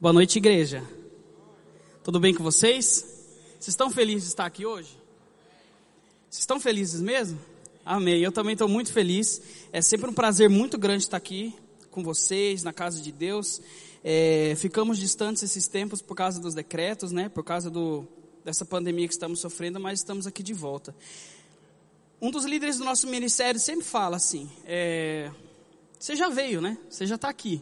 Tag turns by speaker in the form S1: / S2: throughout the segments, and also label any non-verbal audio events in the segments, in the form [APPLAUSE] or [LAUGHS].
S1: Boa noite, igreja. Tudo bem com vocês? Vocês estão felizes de estar aqui hoje? Vocês estão felizes mesmo? Amém. Eu também estou muito feliz. É sempre um prazer muito grande estar aqui com vocês, na casa de Deus. É, ficamos distantes esses tempos por causa dos decretos, né? Por causa do, dessa pandemia que estamos sofrendo, mas estamos aqui de volta. Um dos líderes do nosso ministério sempre fala assim: é, você já veio, né? Você já está aqui.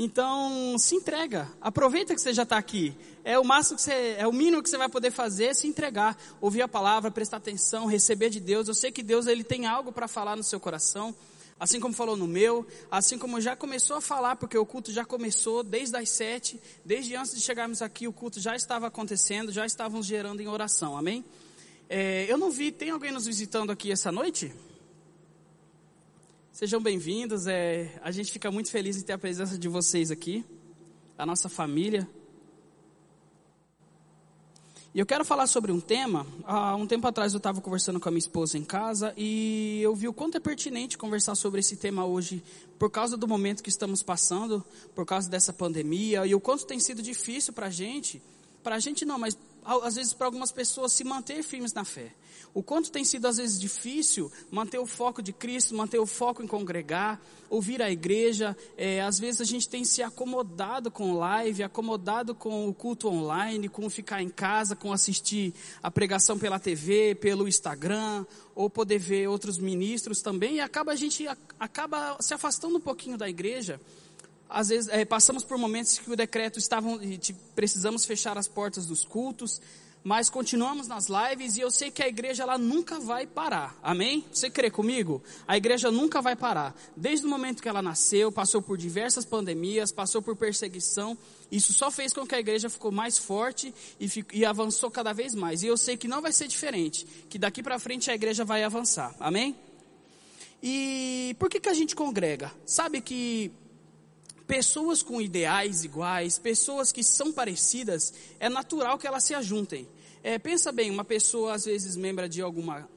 S1: Então, se entrega. Aproveita que você já está aqui. É o máximo que você, é o mínimo que você vai poder fazer, se entregar, ouvir a palavra, prestar atenção, receber de Deus. Eu sei que Deus ele tem algo para falar no seu coração, assim como falou no meu, assim como já começou a falar, porque o culto já começou desde as sete, desde antes de chegarmos aqui, o culto já estava acontecendo, já estávamos gerando em oração. Amém? É, eu não vi, tem alguém nos visitando aqui essa noite? Sejam bem-vindos. É, a gente fica muito feliz em ter a presença de vocês aqui, a nossa família. E eu quero falar sobre um tema. Há um tempo atrás eu estava conversando com a minha esposa em casa e eu vi o quanto é pertinente conversar sobre esse tema hoje, por causa do momento que estamos passando, por causa dessa pandemia e o quanto tem sido difícil para a gente. Para a gente não, mas às vezes para algumas pessoas se manter firmes na fé. O quanto tem sido às vezes difícil manter o foco de Cristo, manter o foco em congregar, ouvir a igreja. É, às vezes a gente tem se acomodado com live, acomodado com o culto online, com ficar em casa, com assistir a pregação pela TV, pelo Instagram, ou poder ver outros ministros também. E acaba a gente acaba se afastando um pouquinho da igreja às vezes é, passamos por momentos que o decreto estavam precisamos fechar as portas dos cultos mas continuamos nas lives e eu sei que a igreja ela nunca vai parar. Amém? Você crê comigo? A igreja nunca vai parar. Desde o momento que ela nasceu, passou por diversas pandemias, passou por perseguição. Isso só fez com que a igreja ficou mais forte e, e avançou cada vez mais. E eu sei que não vai ser diferente, que daqui para frente a igreja vai avançar. Amém? E por que que a gente congrega? Sabe que pessoas com ideais iguais, pessoas que são parecidas, é natural que elas se ajuntem. É, pensa bem, uma pessoa às vezes membro de alguma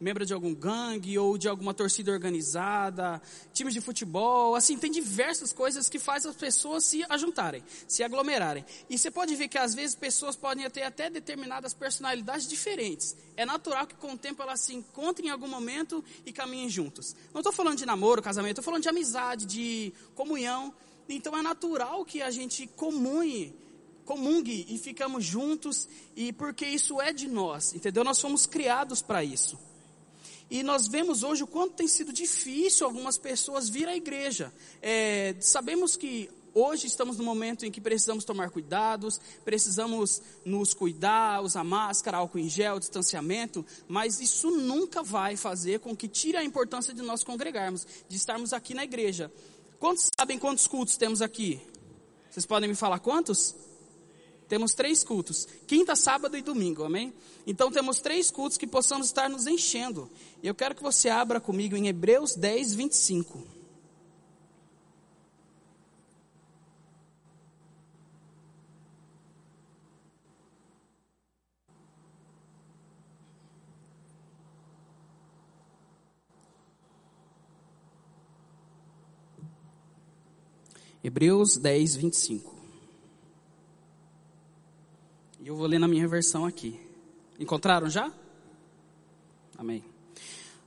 S1: membro de algum gangue ou de alguma torcida organizada, times de futebol, assim, tem diversas coisas que fazem as pessoas se ajuntarem, se aglomerarem. E você pode ver que às vezes pessoas podem ter até determinadas personalidades diferentes. É natural que com o tempo elas se encontrem em algum momento e caminhem juntos. Não estou falando de namoro, casamento, estou falando de amizade, de comunhão. Então é natural que a gente comunhe, comungue e ficamos juntos, e porque isso é de nós, entendeu? Nós fomos criados para isso. E nós vemos hoje o quanto tem sido difícil algumas pessoas vir à igreja. É, sabemos que hoje estamos no momento em que precisamos tomar cuidados, precisamos nos cuidar, usar máscara, álcool em gel, distanciamento, mas isso nunca vai fazer com que tire a importância de nós congregarmos, de estarmos aqui na igreja. Quantos sabem quantos cultos temos aqui? Vocês podem me falar quantos? Temos três cultos: quinta, sábado e domingo, amém? Então temos três cultos que possamos estar nos enchendo. E eu quero que você abra comigo em Hebreus 10, 25. Hebreus 10, 25. E eu vou ler na minha versão aqui. Encontraram já? Amém.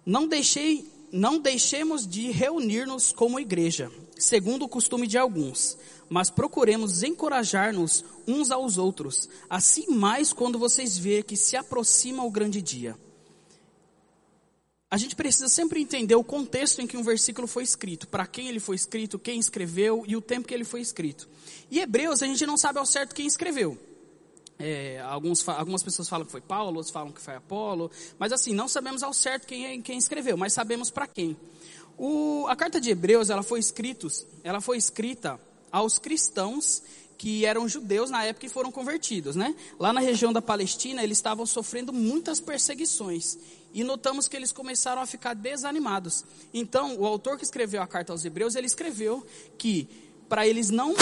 S1: Não deixei, não deixemos de reunir-nos como igreja, segundo o costume de alguns, mas procuremos encorajar-nos uns aos outros, assim mais quando vocês verem que se aproxima o grande dia a gente precisa sempre entender o contexto em que um versículo foi escrito, para quem ele foi escrito, quem escreveu e o tempo que ele foi escrito. E Hebreus, a gente não sabe ao certo quem escreveu. É, alguns, algumas pessoas falam que foi Paulo, outros falam que foi Apolo, mas assim, não sabemos ao certo quem, é, quem escreveu, mas sabemos para quem. O, a carta de Hebreus, ela foi, escritos, ela foi escrita aos cristãos que eram judeus na época e foram convertidos, né? Lá na região da Palestina, eles estavam sofrendo muitas perseguições e notamos que eles começaram a ficar desanimados. Então, o autor que escreveu a carta aos Hebreus, ele escreveu que para eles não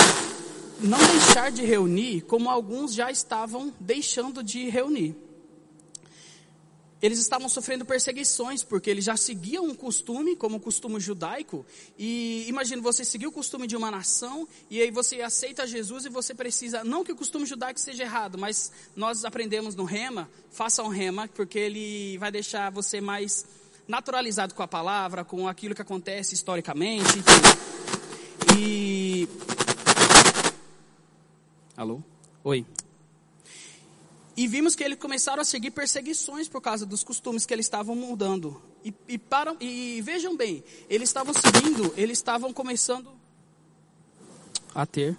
S1: não deixar de reunir, como alguns já estavam deixando de reunir. Eles estavam sofrendo perseguições, porque eles já seguiam um costume, como o costume judaico. E imagina, você seguir o costume de uma nação, e aí você aceita Jesus e você precisa, não que o costume judaico seja errado, mas nós aprendemos no rema, faça um rema, porque ele vai deixar você mais naturalizado com a palavra, com aquilo que acontece historicamente. E. Alô? Oi e vimos que eles começaram a seguir perseguições por causa dos costumes que eles estavam mudando. E, e, e vejam bem, eles estavam seguindo, eles estavam começando a ter.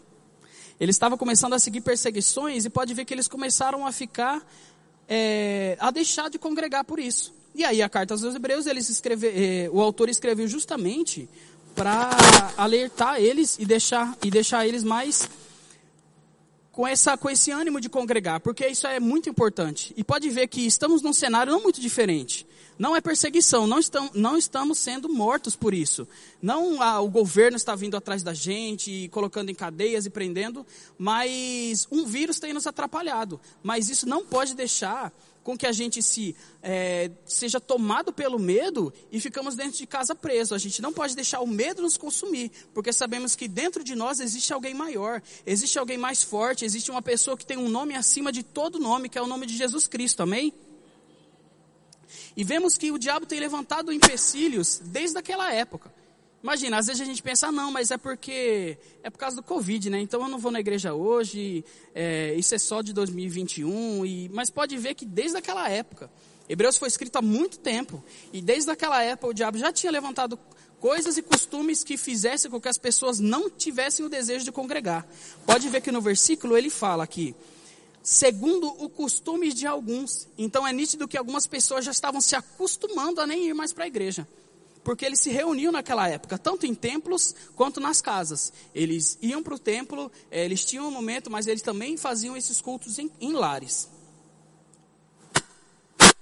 S1: Eles estavam começando a seguir perseguições e pode ver que eles começaram a ficar, é, a deixar de congregar por isso. E aí a carta aos Hebreus, eles escreve, é, o autor escreveu justamente para alertar eles e deixar, e deixar eles mais com, essa, com esse ânimo de congregar, porque isso é muito importante. E pode ver que estamos num cenário não muito diferente. Não é perseguição, não, estão, não estamos sendo mortos por isso. Não ah, o governo está vindo atrás da gente, colocando em cadeias e prendendo, mas um vírus tem nos atrapalhado. Mas isso não pode deixar com que a gente se é, seja tomado pelo medo e ficamos dentro de casa preso. A gente não pode deixar o medo nos consumir, porque sabemos que dentro de nós existe alguém maior, existe alguém mais forte, existe uma pessoa que tem um nome acima de todo nome, que é o nome de Jesus Cristo. Amém? E vemos que o diabo tem levantado empecilhos desde aquela época. Imagina, às vezes a gente pensa, ah, não, mas é porque é por causa do Covid, né? Então eu não vou na igreja hoje, é, isso é só de 2021, e, mas pode ver que desde aquela época, Hebreus foi escrito há muito tempo, e desde aquela época o diabo já tinha levantado coisas e costumes que fizessem com que as pessoas não tivessem o desejo de congregar. Pode ver que no versículo ele fala aqui, segundo o costume de alguns. Então é nítido que algumas pessoas já estavam se acostumando a nem ir mais para a igreja porque eles se reuniam naquela época, tanto em templos quanto nas casas. Eles iam para o templo, eh, eles tinham um momento, mas eles também faziam esses cultos em, em lares. [LAUGHS]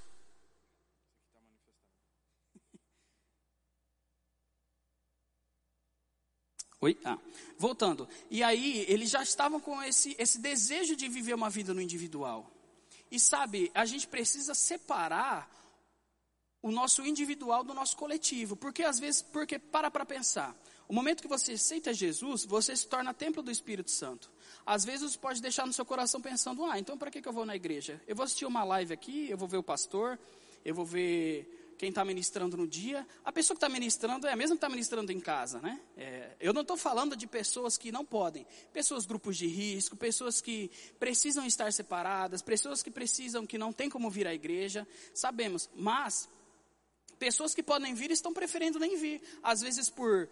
S1: Oi? Ah, voltando. E aí, eles já estavam com esse, esse desejo de viver uma vida no individual. E sabe, a gente precisa separar o nosso individual do nosso coletivo. Porque às vezes, porque para para pensar. O momento que você aceita Jesus, você se torna templo do Espírito Santo. Às vezes você pode deixar no seu coração pensando, ah, então para que, que eu vou na igreja? Eu vou assistir uma live aqui, eu vou ver o pastor, eu vou ver quem está ministrando no dia. A pessoa que está ministrando é a mesma que está ministrando em casa, né? É, eu não estou falando de pessoas que não podem. Pessoas, grupos de risco, pessoas que precisam estar separadas, pessoas que precisam, que não tem como vir à igreja. Sabemos, mas Pessoas que podem vir estão preferindo nem vir. Às vezes por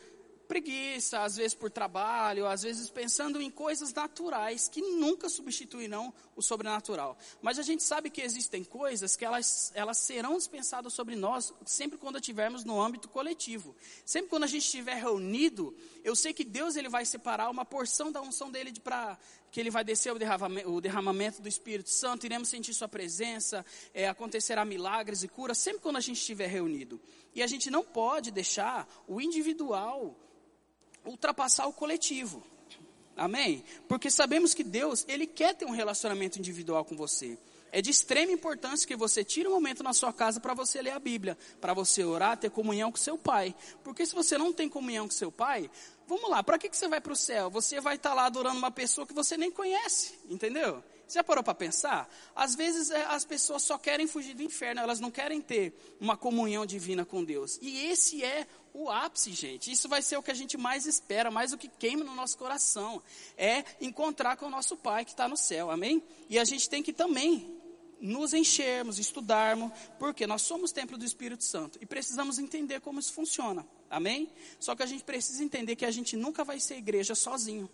S1: preguiça, às vezes por trabalho, às vezes pensando em coisas naturais que nunca substituirão o sobrenatural. Mas a gente sabe que existem coisas que elas, elas serão dispensadas sobre nós sempre quando estivermos no âmbito coletivo. Sempre quando a gente estiver reunido, eu sei que Deus ele vai separar uma porção da unção dele para que ele vai descer o derramamento, o derramamento, do Espírito Santo, iremos sentir sua presença, é, acontecerá milagres e curas sempre quando a gente estiver reunido. E a gente não pode deixar o individual ultrapassar o coletivo. Amém? Porque sabemos que Deus, Ele quer ter um relacionamento individual com você. É de extrema importância que você tire um momento na sua casa para você ler a Bíblia, para você orar, ter comunhão com seu pai. Porque se você não tem comunhão com seu pai, vamos lá, para que, que você vai para o céu? Você vai estar tá lá adorando uma pessoa que você nem conhece, entendeu? Você já parou para pensar? Às vezes é, as pessoas só querem fugir do inferno, elas não querem ter uma comunhão divina com Deus. E esse é o ápice, gente. Isso vai ser o que a gente mais espera, mais o que queima no nosso coração. É encontrar com o nosso Pai que está no céu, amém? E a gente tem que também nos enchermos, estudarmos, porque nós somos templo do Espírito Santo e precisamos entender como isso funciona, amém? Só que a gente precisa entender que a gente nunca vai ser igreja sozinho.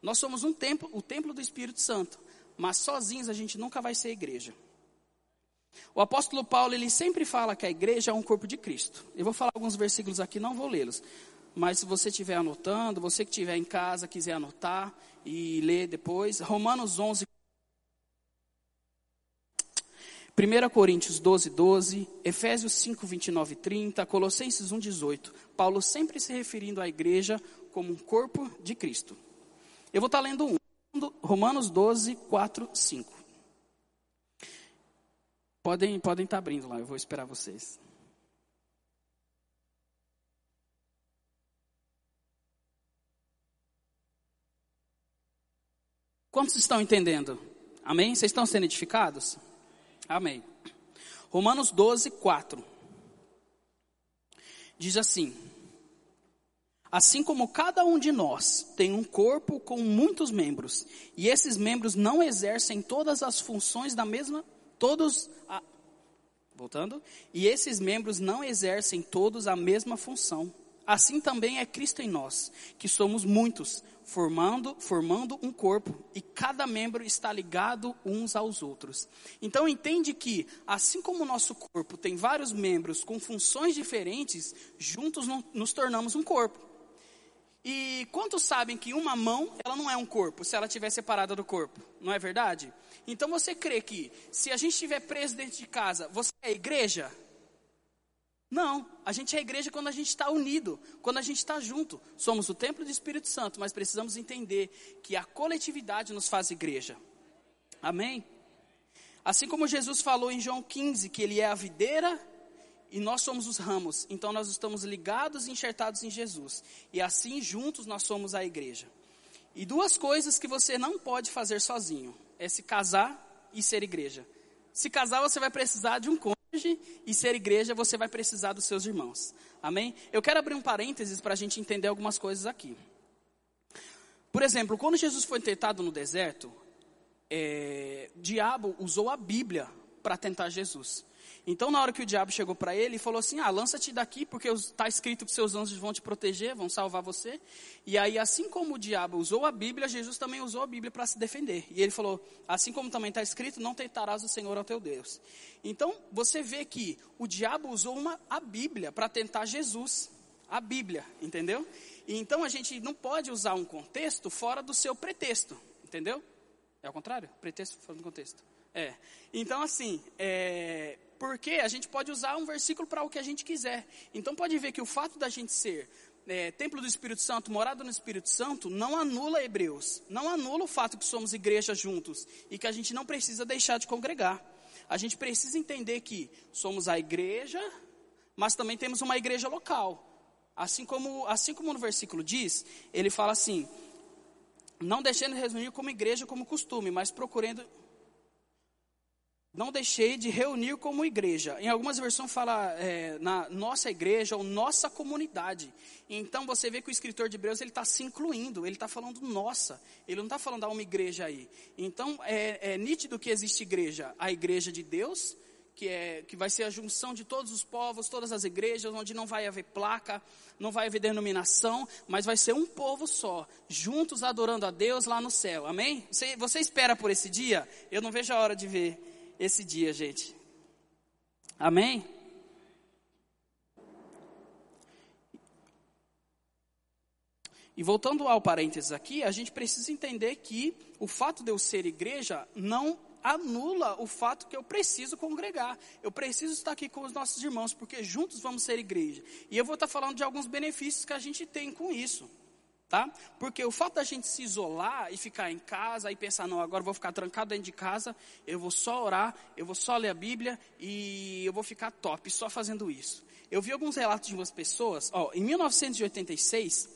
S1: Nós somos um templo, o templo do Espírito Santo mas sozinhos a gente nunca vai ser igreja. O apóstolo Paulo, ele sempre fala que a igreja é um corpo de Cristo. Eu vou falar alguns versículos aqui, não vou lê-los. Mas se você estiver anotando, você que estiver em casa, quiser anotar e ler depois, Romanos 11, 1 Coríntios 12, 12, Efésios 5, 29 e 30, Colossenses 1, 18. Paulo sempre se referindo à igreja como um corpo de Cristo. Eu vou estar lendo um. Romanos 12, 4, 5. Podem podem estar tá abrindo lá, eu vou esperar vocês. Quantos estão entendendo? Amém? Vocês estão sendo edificados? Amém. Romanos 12, 4. Diz assim: Assim como cada um de nós tem um corpo com muitos membros, e esses membros não exercem todas as funções da mesma, todos, a, voltando, e esses membros não exercem todos a mesma função. Assim também é Cristo em nós, que somos muitos, formando, formando um corpo e cada membro está ligado uns aos outros. Então entende que, assim como o nosso corpo tem vários membros com funções diferentes, juntos nos tornamos um corpo. E quantos sabem que uma mão, ela não é um corpo, se ela estiver separada do corpo? Não é verdade? Então você crê que, se a gente estiver preso dentro de casa, você é igreja? Não, a gente é igreja quando a gente está unido, quando a gente está junto. Somos o templo do Espírito Santo, mas precisamos entender que a coletividade nos faz igreja. Amém? Assim como Jesus falou em João 15 que ele é a videira e nós somos os ramos, então nós estamos ligados e enxertados em Jesus. E assim juntos nós somos a igreja. E duas coisas que você não pode fazer sozinho: é se casar e ser igreja. Se casar, você vai precisar de um cônjuge e ser igreja, você vai precisar dos seus irmãos. Amém? Eu quero abrir um parênteses para a gente entender algumas coisas aqui. Por exemplo, quando Jesus foi tentado no deserto, é, diabo usou a Bíblia para tentar Jesus. Então, na hora que o diabo chegou para ele e falou assim: Ah, lança-te daqui, porque está escrito que seus anjos vão te proteger, vão salvar você. E aí, assim como o diabo usou a Bíblia, Jesus também usou a Bíblia para se defender. E ele falou: Assim como também está escrito, não tentarás o Senhor ao teu Deus. Então, você vê que o diabo usou uma, a Bíblia para tentar Jesus. A Bíblia, entendeu? E então a gente não pode usar um contexto fora do seu pretexto, entendeu? É ao contrário? Pretexto fora do contexto. É. Então, assim, é, porque a gente pode usar um versículo para o que a gente quiser. Então pode ver que o fato da gente ser é, templo do Espírito Santo, morada no Espírito Santo, não anula Hebreus, não anula o fato que somos igreja juntos e que a gente não precisa deixar de congregar. A gente precisa entender que somos a igreja, mas também temos uma igreja local. Assim como, assim como no versículo diz, ele fala assim: não deixando de reunir como igreja como costume, mas procurando não deixei de reunir como igreja. Em algumas versões fala é, na nossa igreja ou nossa comunidade. Então você vê que o escritor de Hebreus ele está se incluindo, ele está falando nossa, ele não está falando a uma igreja aí. Então é, é, nítido que existe igreja, a igreja de Deus, que, é, que vai ser a junção de todos os povos, todas as igrejas, onde não vai haver placa, não vai haver denominação, mas vai ser um povo só, juntos adorando a Deus lá no céu. Amém? Você, você espera por esse dia? Eu não vejo a hora de ver esse dia, gente. Amém? E voltando ao parênteses aqui, a gente precisa entender que o fato de eu ser igreja não anula o fato que eu preciso congregar. Eu preciso estar aqui com os nossos irmãos, porque juntos vamos ser igreja. E eu vou estar falando de alguns benefícios que a gente tem com isso tá? Porque o fato da gente se isolar e ficar em casa e pensar, não, agora eu vou ficar trancado dentro de casa, eu vou só orar, eu vou só ler a Bíblia e eu vou ficar top só fazendo isso. Eu vi alguns relatos de umas pessoas, ó, em 1986,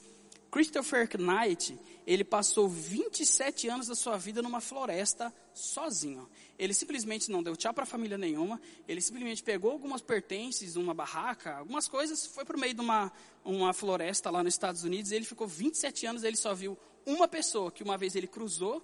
S1: Christopher Knight, ele passou 27 anos da sua vida numa floresta sozinho. Ele simplesmente não deu tchau para família nenhuma, ele simplesmente pegou algumas pertences, uma barraca, algumas coisas, foi para o meio de uma, uma floresta lá nos Estados Unidos, e ele ficou 27 anos, ele só viu uma pessoa, que uma vez ele cruzou,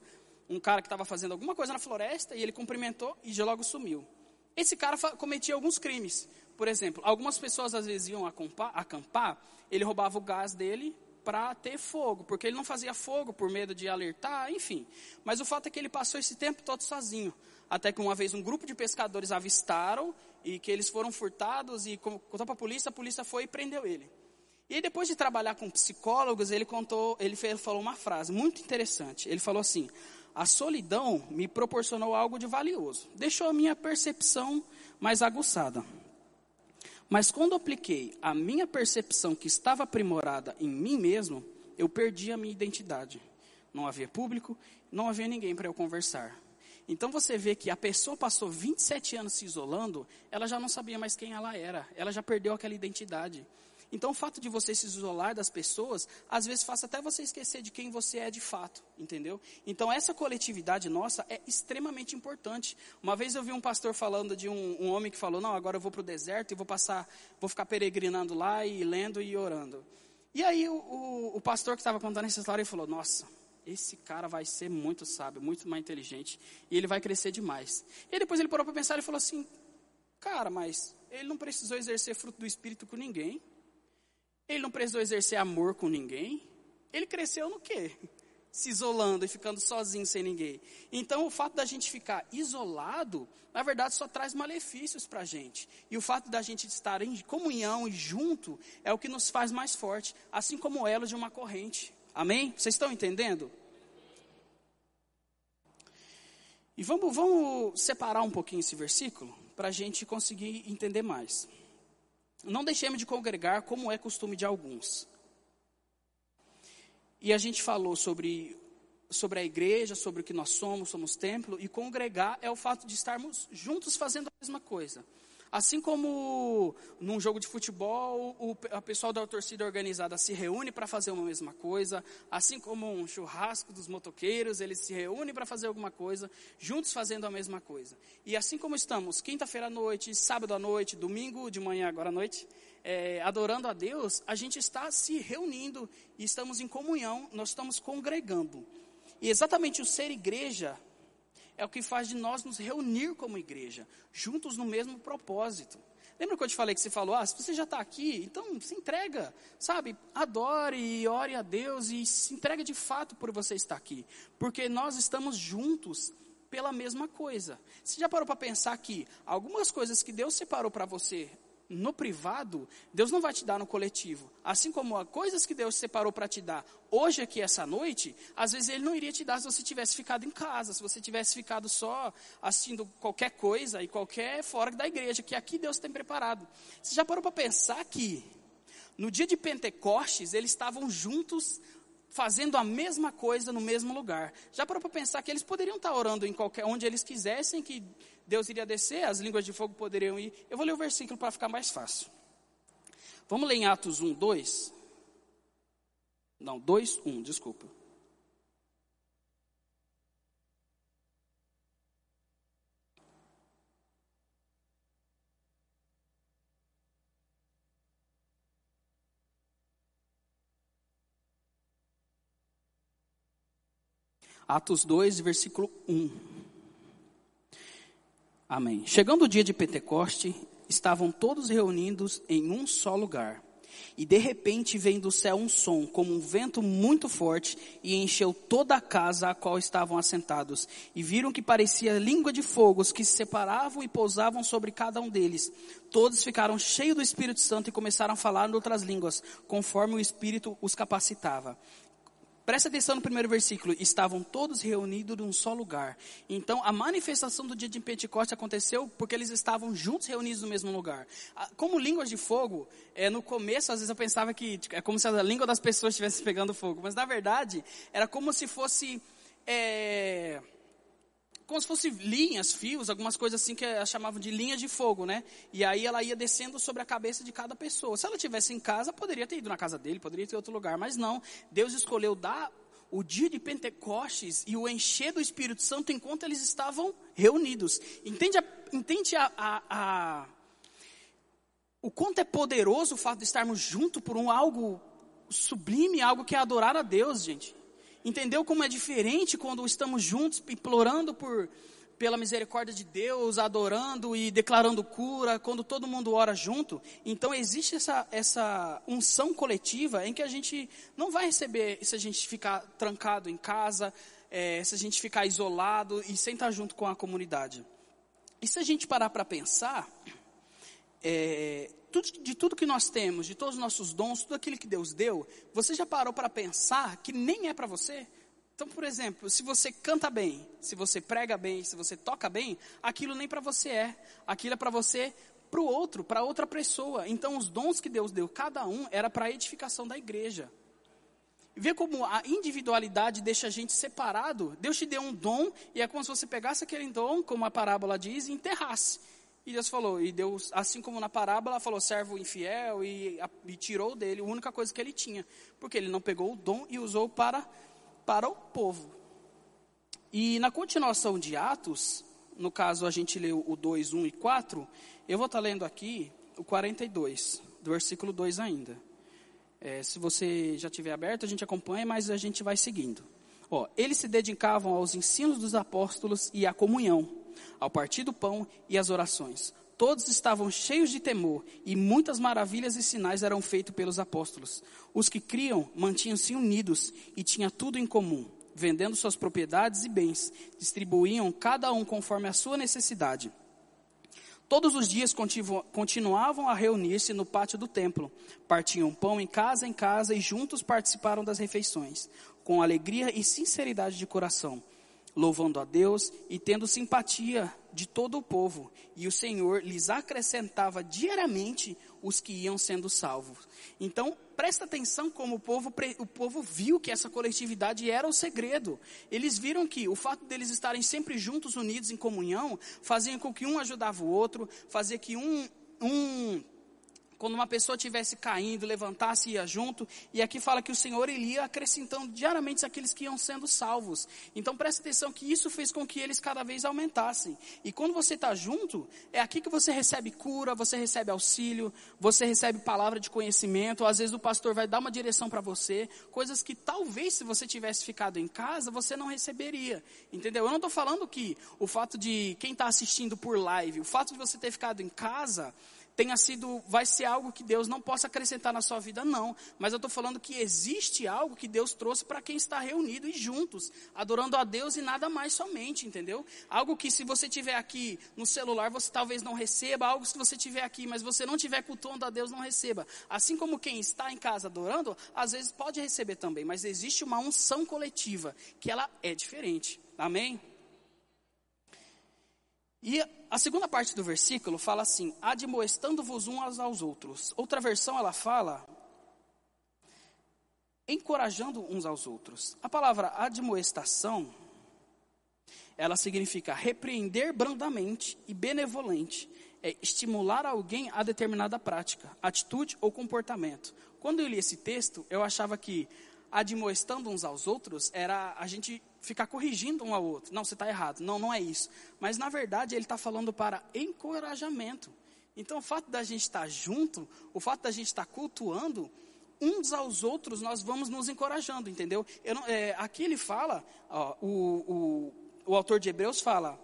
S1: um cara que estava fazendo alguma coisa na floresta, e ele cumprimentou e já logo sumiu. Esse cara cometia alguns crimes. Por exemplo, algumas pessoas às vezes iam acampar, acampar ele roubava o gás dele para ter fogo, porque ele não fazia fogo por medo de alertar, enfim. Mas o fato é que ele passou esse tempo todo sozinho, até que uma vez um grupo de pescadores avistaram e que eles foram furtados e contou para a polícia, a polícia foi e prendeu ele. E depois de trabalhar com psicólogos, ele contou, ele falou uma frase muito interessante. Ele falou assim: "A solidão me proporcionou algo de valioso, deixou a minha percepção mais aguçada." Mas quando apliquei a minha percepção que estava aprimorada em mim mesmo, eu perdi a minha identidade. Não havia público, não havia ninguém para eu conversar. Então você vê que a pessoa passou 27 anos se isolando, ela já não sabia mais quem ela era, ela já perdeu aquela identidade. Então, o fato de você se isolar das pessoas, às vezes faz até você esquecer de quem você é de fato, entendeu? Então, essa coletividade nossa é extremamente importante. Uma vez eu vi um pastor falando de um, um homem que falou: Não, agora eu vou para o deserto e vou passar, vou ficar peregrinando lá e lendo e orando. E aí, o, o, o pastor que estava contando essa história, ele falou: Nossa, esse cara vai ser muito sábio, muito mais inteligente, e ele vai crescer demais. E depois ele parou para pensar e falou assim: Cara, mas ele não precisou exercer fruto do Espírito com ninguém. Ele não precisou exercer amor com ninguém. Ele cresceu no quê? Se isolando e ficando sozinho sem ninguém. Então, o fato da gente ficar isolado, na verdade, só traz malefícios para a gente. E o fato da gente estar em comunhão e junto é o que nos faz mais forte, assim como o elo de uma corrente. Amém? Vocês estão entendendo? E vamos, vamos separar um pouquinho esse versículo para a gente conseguir entender mais. Não deixemos de congregar como é costume de alguns. E a gente falou sobre, sobre a igreja, sobre o que nós somos, somos templo, e congregar é o fato de estarmos juntos fazendo a mesma coisa. Assim como num jogo de futebol, o a pessoal da torcida organizada se reúne para fazer uma mesma coisa, assim como um churrasco dos motoqueiros, eles se reúnem para fazer alguma coisa, juntos fazendo a mesma coisa. E assim como estamos quinta-feira à noite, sábado à noite, domingo de manhã, agora à noite, é, adorando a Deus, a gente está se reunindo e estamos em comunhão, nós estamos congregando. E exatamente o ser igreja é o que faz de nós nos reunir como igreja, juntos no mesmo propósito. Lembra que eu te falei que você falou, ah, se você já está aqui, então se entrega, sabe? Adore e ore a Deus e se entrega de fato por você estar aqui. Porque nós estamos juntos pela mesma coisa. Você já parou para pensar que algumas coisas que Deus separou para você no privado, Deus não vai te dar no coletivo. Assim como coisas que Deus separou para te dar hoje aqui essa noite, às vezes Ele não iria te dar se você tivesse ficado em casa, se você tivesse ficado só assistindo qualquer coisa e qualquer fora da igreja, que aqui Deus tem preparado. Você já parou para pensar que no dia de Pentecostes eles estavam juntos fazendo a mesma coisa no mesmo lugar. Já parou para pensar que eles poderiam estar orando em qualquer onde eles quisessem, que Deus iria descer, as línguas de fogo poderiam ir. Eu vou ler o versículo para ficar mais fácil. Vamos ler em Atos 1, 2. Não, 2, 1, desculpa. Atos 2, versículo 1. Amém. Chegando o dia de Pentecoste, estavam todos reunidos em um só lugar. E de repente veio do céu um som, como um vento muito forte, e encheu toda a casa a qual estavam assentados. E viram que parecia língua de fogos que se separavam e pousavam sobre cada um deles. Todos ficaram cheios do Espírito Santo e começaram a falar em outras línguas, conforme o Espírito os capacitava. Presta atenção no primeiro versículo. Estavam todos reunidos num só lugar. Então, a manifestação do dia de Pentecoste aconteceu porque eles estavam juntos reunidos no mesmo lugar. Ah, como línguas de fogo, é, no começo, às vezes eu pensava que tipo, é como se a língua das pessoas estivesse [LAUGHS] pegando fogo. Mas, na verdade, era como se fosse... É, como se fossem linhas, fios, algumas coisas assim que elas chamavam de linhas de fogo, né? E aí ela ia descendo sobre a cabeça de cada pessoa. Se ela tivesse em casa, poderia ter ido na casa dele, poderia ter outro lugar, mas não. Deus escolheu dar o dia de Pentecostes e o encher do Espírito Santo enquanto eles estavam reunidos. Entende, a, entende a, a o quanto é poderoso o fato de estarmos juntos por um algo sublime, algo que é adorar a Deus, gente. Entendeu como é diferente quando estamos juntos, implorando por, pela misericórdia de Deus, adorando e declarando cura, quando todo mundo ora junto? Então existe essa, essa unção coletiva em que a gente não vai receber se a gente ficar trancado em casa, é, se a gente ficar isolado e sem estar junto com a comunidade. E se a gente parar para pensar, é, de tudo que nós temos, de todos os nossos dons, tudo aquilo que Deus deu, você já parou para pensar que nem é para você? Então, por exemplo, se você canta bem, se você prega bem, se você toca bem, aquilo nem para você é. Aquilo é para você, para o outro, para outra pessoa. Então, os dons que Deus deu, cada um, era para a edificação da igreja. Vê como a individualidade deixa a gente separado. Deus te deu um dom e é como se você pegasse aquele dom, como a parábola diz, e enterrasse. E Deus falou, e Deus, assim como na parábola, falou servo infiel e, e tirou dele a única coisa que ele tinha, porque ele não pegou o dom e usou para, para o povo. E na continuação de Atos, no caso a gente leu o 2, 1 e 4, eu vou estar lendo aqui o 42, do versículo 2 ainda. É, se você já tiver aberto, a gente acompanha, mas a gente vai seguindo. Ó, eles se dedicavam aos ensinos dos apóstolos e à comunhão, ao partir do pão e às orações. Todos estavam cheios de temor e muitas maravilhas e sinais eram feitos pelos apóstolos. Os que criam mantinham-se unidos e tinham tudo em comum, vendendo suas propriedades e bens, distribuíam cada um conforme a sua necessidade. Todos os dias continuavam a reunir-se no pátio do templo, partiam pão em casa em casa e juntos participaram das refeições, com alegria e sinceridade de coração, louvando a Deus e tendo simpatia de todo o povo. E o Senhor lhes acrescentava diariamente os que iam sendo salvos. Então, presta atenção como o povo, o povo viu que essa coletividade era o segredo. Eles viram que o fato deles estarem sempre juntos, unidos em comunhão, fazia com que um ajudava o outro, fazia que um, um quando uma pessoa tivesse caindo, levantasse e ia junto. E aqui fala que o Senhor ele ia acrescentando diariamente aqueles que iam sendo salvos. Então preste atenção que isso fez com que eles cada vez aumentassem. E quando você está junto, é aqui que você recebe cura, você recebe auxílio, você recebe palavra de conhecimento. Às vezes o pastor vai dar uma direção para você, coisas que talvez se você tivesse ficado em casa, você não receberia. Entendeu? Eu não estou falando que o fato de quem está assistindo por live, o fato de você ter ficado em casa, tenha sido, vai ser algo que Deus não possa acrescentar na sua vida, não. Mas eu estou falando que existe algo que Deus trouxe para quem está reunido e juntos, adorando a Deus e nada mais somente, entendeu? Algo que se você tiver aqui no celular, você talvez não receba, algo que você tiver aqui, mas você não tiver cultuando a Deus, não receba. Assim como quem está em casa adorando, às vezes pode receber também, mas existe uma unção coletiva, que ela é diferente. Amém? E a segunda parte do versículo fala assim: admoestando-vos uns aos outros. Outra versão ela fala encorajando uns aos outros. A palavra admoestação ela significa repreender brandamente e benevolente, é estimular alguém a determinada prática, atitude ou comportamento. Quando eu li esse texto, eu achava que admoestando uns aos outros era a gente ficar corrigindo um ao outro. Não, você está errado. Não, não é isso. Mas na verdade ele está falando para encorajamento. Então o fato da gente estar tá junto, o fato da gente estar tá cultuando, uns aos outros nós vamos nos encorajando, entendeu? Não, é, aqui ele fala, ó, o, o, o autor de Hebreus fala,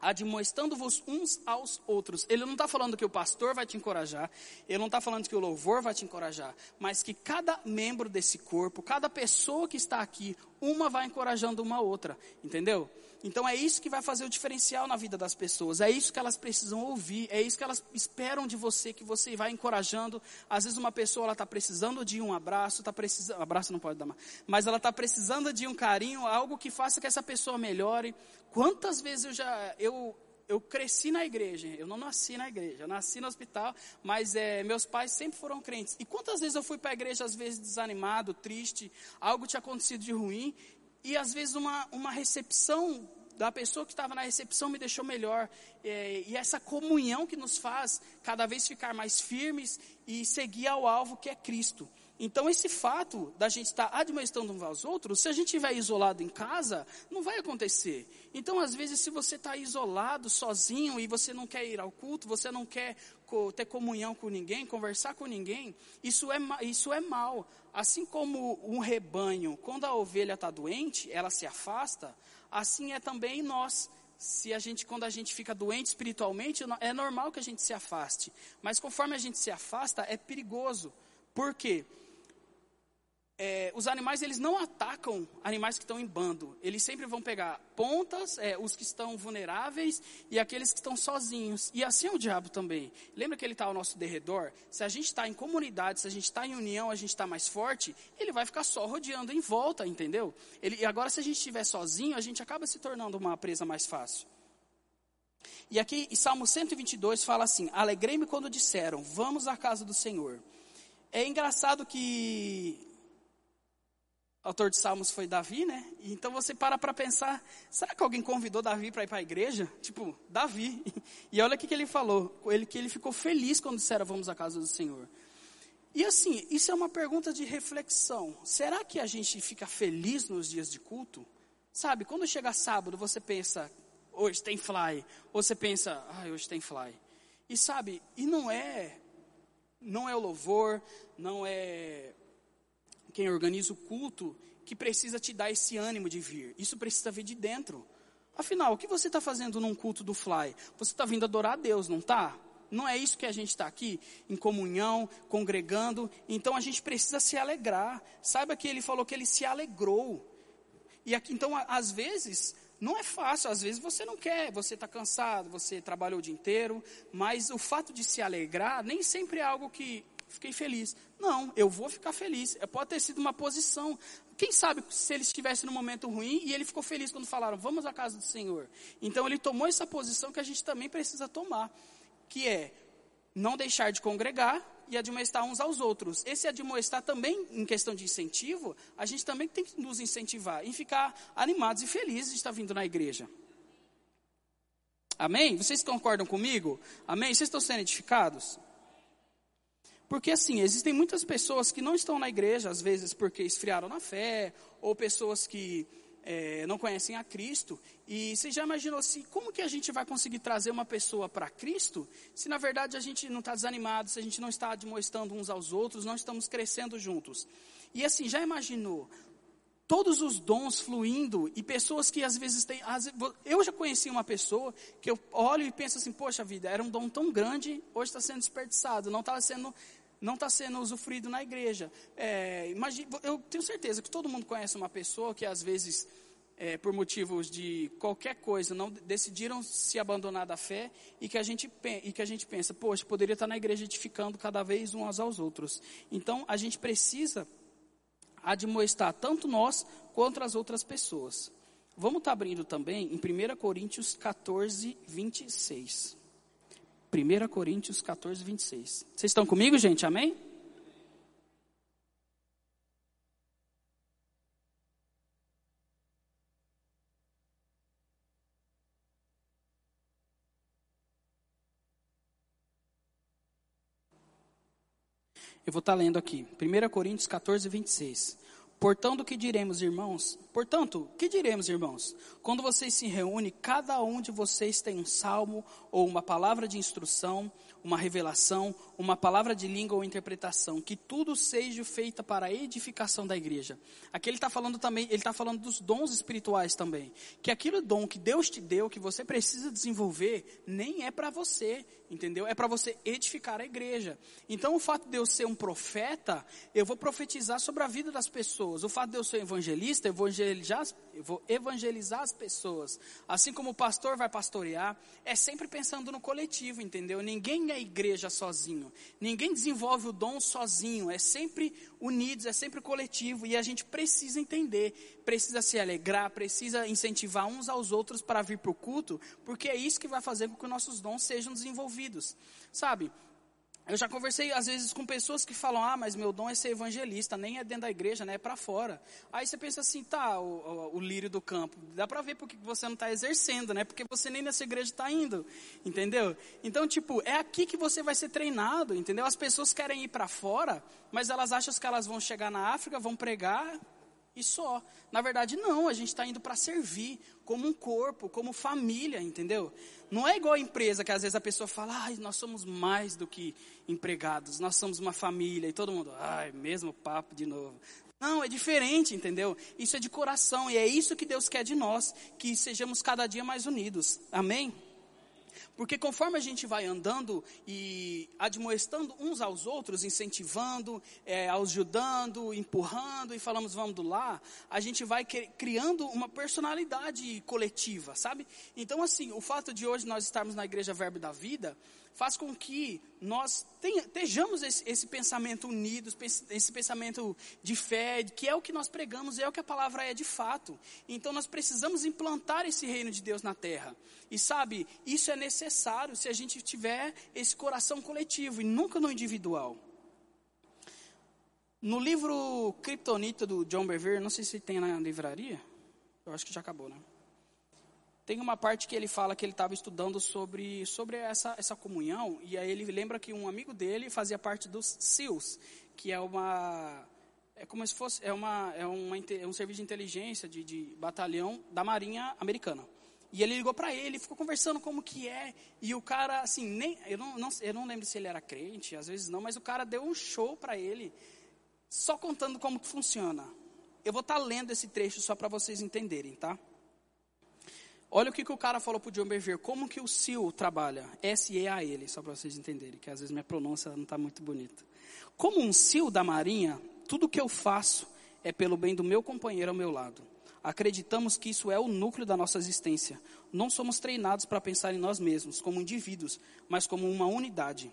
S1: admoestando-vos uns aos outros. Ele não está falando que o pastor vai te encorajar, ele não está falando que o louvor vai te encorajar, mas que cada membro desse corpo, cada pessoa que está aqui, uma vai encorajando uma outra, entendeu? Então é isso que vai fazer o diferencial na vida das pessoas, é isso que elas precisam ouvir, é isso que elas esperam de você, que você vai encorajando. Às vezes uma pessoa ela está precisando de um abraço, está precisando, abraço não pode dar mais, mas ela está precisando de um carinho, algo que faça que essa pessoa melhore. Quantas vezes eu já, eu, eu cresci na igreja, eu não nasci na igreja, eu nasci no hospital, mas é, meus pais sempre foram crentes. E quantas vezes eu fui para a igreja, às vezes desanimado, triste, algo tinha acontecido de ruim, e às vezes uma, uma recepção da pessoa que estava na recepção me deixou melhor. É, e essa comunhão que nos faz cada vez ficar mais firmes e seguir ao alvo que é Cristo. Então, esse fato da gente estar admoestando uns aos outros, se a gente estiver isolado em casa, não vai acontecer. Então, às vezes, se você está isolado, sozinho, e você não quer ir ao culto, você não quer ter comunhão com ninguém, conversar com ninguém, isso é, isso é mal. Assim como um rebanho, quando a ovelha está doente, ela se afasta, assim é também nós se a gente, quando a gente fica doente espiritualmente, é normal que a gente se afaste. Mas conforme a gente se afasta, é perigoso. Por quê? É, os animais eles não atacam animais que estão em bando. Eles sempre vão pegar pontas, é, os que estão vulneráveis e aqueles que estão sozinhos. E assim é o diabo também. Lembra que ele está ao nosso derredor? Se a gente está em comunidade, se a gente está em união, a gente está mais forte, ele vai ficar só rodeando em volta, entendeu? Ele, e agora, se a gente estiver sozinho, a gente acaba se tornando uma presa mais fácil. E aqui, em Salmo 122 fala assim: Alegrei-me quando disseram, vamos à casa do Senhor. É engraçado que autor de Salmos foi Davi, né? Então você para para pensar, será que alguém convidou Davi para ir para a igreja? Tipo, Davi. [LAUGHS] E olha o que ele falou, ele que ele ficou feliz quando disseram vamos à casa do Senhor. E assim, isso é uma pergunta de reflexão. Será que a gente fica feliz nos dias de culto? Sabe, quando chega sábado, você pensa, hoje tem fly. Ou você pensa, ah, hoje tem fly. E sabe, e não é, não é o louvor, não é quem organiza o culto que precisa te dar esse ânimo de vir. Isso precisa vir de dentro. Afinal, o que você está fazendo num culto do Fly? Você está vindo adorar a Deus, não está? Não é isso que a gente está aqui, em comunhão, congregando. Então a gente precisa se alegrar. Saiba que ele falou que ele se alegrou. E aqui, então, às vezes, não é fácil, às vezes você não quer, você está cansado, você trabalhou o dia inteiro, mas o fato de se alegrar nem sempre é algo que fiquei feliz. Não, eu vou ficar feliz. É, pode ter sido uma posição. Quem sabe se ele estivesse no momento ruim e ele ficou feliz quando falaram, vamos à casa do Senhor. Então ele tomou essa posição que a gente também precisa tomar, que é não deixar de congregar e admoestar uns aos outros. Esse admoestar também, em questão de incentivo, a gente também tem que nos incentivar em ficar animados e felizes de estar vindo na igreja. Amém? Vocês concordam comigo? Amém? Vocês estão sendo edificados? Porque assim, existem muitas pessoas que não estão na igreja, às vezes porque esfriaram na fé, ou pessoas que é, não conhecem a Cristo. E você já imaginou assim, como que a gente vai conseguir trazer uma pessoa para Cristo, se na verdade a gente não está desanimado, se a gente não está admoestando uns aos outros, não estamos crescendo juntos. E assim, já imaginou todos os dons fluindo e pessoas que às vezes têm. eu já conheci uma pessoa que eu olho e penso assim: poxa vida, era um dom tão grande, hoje está sendo desperdiçado, não está sendo não está sendo usufruído na igreja. É, imagine, eu tenho certeza que todo mundo conhece uma pessoa que às vezes, é, por motivos de qualquer coisa, não decidiram se abandonar da fé e que a gente, e que a gente pensa, poxa, poderia estar na igreja edificando cada vez uns aos outros. Então, a gente precisa admoestar tanto nós quanto as outras pessoas. Vamos estar abrindo também em 1 Coríntios 14, 26. 1 Coríntios 14, 26. Vocês estão comigo, gente? Amém? Eu vou estar lendo aqui. 1 Coríntios 14, 26. Portanto, que diremos, irmãos? Portanto, que diremos, irmãos? Quando vocês se reúnem, cada um de vocês tem um salmo ou uma palavra de instrução, uma revelação, uma palavra de língua ou interpretação, que tudo seja feita para a edificação da igreja. Aqui ele está falando também, ele está falando dos dons espirituais também. Que aquele dom que Deus te deu, que você precisa desenvolver, nem é para você, entendeu? É para você edificar a igreja. Então o fato de eu ser um profeta, eu vou profetizar sobre a vida das pessoas. O fato de eu ser evangelista, evangelizar, evangelizar as pessoas. Assim como o pastor vai pastorear, é sempre pensando no coletivo, entendeu? Ninguém é igreja sozinho. Ninguém desenvolve o dom sozinho, é sempre unidos, é sempre coletivo e a gente precisa entender, precisa se alegrar, precisa incentivar uns aos outros para vir para o culto, porque é isso que vai fazer com que nossos dons sejam desenvolvidos. Sabe? Eu já conversei às vezes com pessoas que falam, ah, mas meu dom é ser evangelista, nem é dentro da igreja, né, é para fora. Aí você pensa assim, tá, o, o, o lírio do campo, dá para ver porque você não está exercendo, né, porque você nem nessa igreja está indo, entendeu? Então, tipo, é aqui que você vai ser treinado, entendeu? As pessoas querem ir para fora, mas elas acham que elas vão chegar na África, vão pregar, e só. Na verdade, não, a gente está indo para servir, como um corpo, como família, entendeu? Não é igual a empresa que às vezes a pessoa fala, ai, nós somos mais do que empregados, nós somos uma família, e todo mundo, ai, mesmo papo de novo. Não, é diferente, entendeu? Isso é de coração, e é isso que Deus quer de nós, que sejamos cada dia mais unidos. Amém? Porque conforme a gente vai andando e admoestando uns aos outros, incentivando, é, ajudando, empurrando e falamos vamos do lá, a gente vai criando uma personalidade coletiva, sabe? Então assim, o fato de hoje nós estarmos na Igreja Verbo da Vida, faz com que nós tenha, estejamos esse, esse, pensamento unido, esse pensamento de fé, que é o que nós pregamos, é o que a palavra é de fato. Então nós precisamos implantar esse reino de Deus na terra. E sabe, isso é necessário se a gente tiver esse coração coletivo e nunca no individual. No livro Kryptonita do John Bevere, não sei se tem na livraria, eu acho que já acabou, né? Tem uma parte que ele fala que ele estava estudando sobre, sobre essa, essa comunhão, e aí ele lembra que um amigo dele fazia parte dos SEALs, que é uma. É como se fosse. É, uma, é, uma, é um serviço de inteligência de, de batalhão da Marinha Americana. E ele ligou para ele, ficou conversando como que é. E o cara, assim, nem, eu, não, não, eu não lembro se ele era crente, às vezes não, mas o cara deu um show para ele, só contando como que funciona. Eu vou estar tá lendo esse trecho só para vocês entenderem, tá? Olha o que, que o cara falou para o John Bevere, como que o SEAL trabalha. S-E-A-L, só para vocês entenderem, que às vezes minha pronúncia não está muito bonita. Como um SEAL da Marinha, tudo que eu faço é pelo bem do meu companheiro ao meu lado. Acreditamos que isso é o núcleo da nossa existência. Não somos treinados para pensar em nós mesmos, como indivíduos, mas como uma unidade.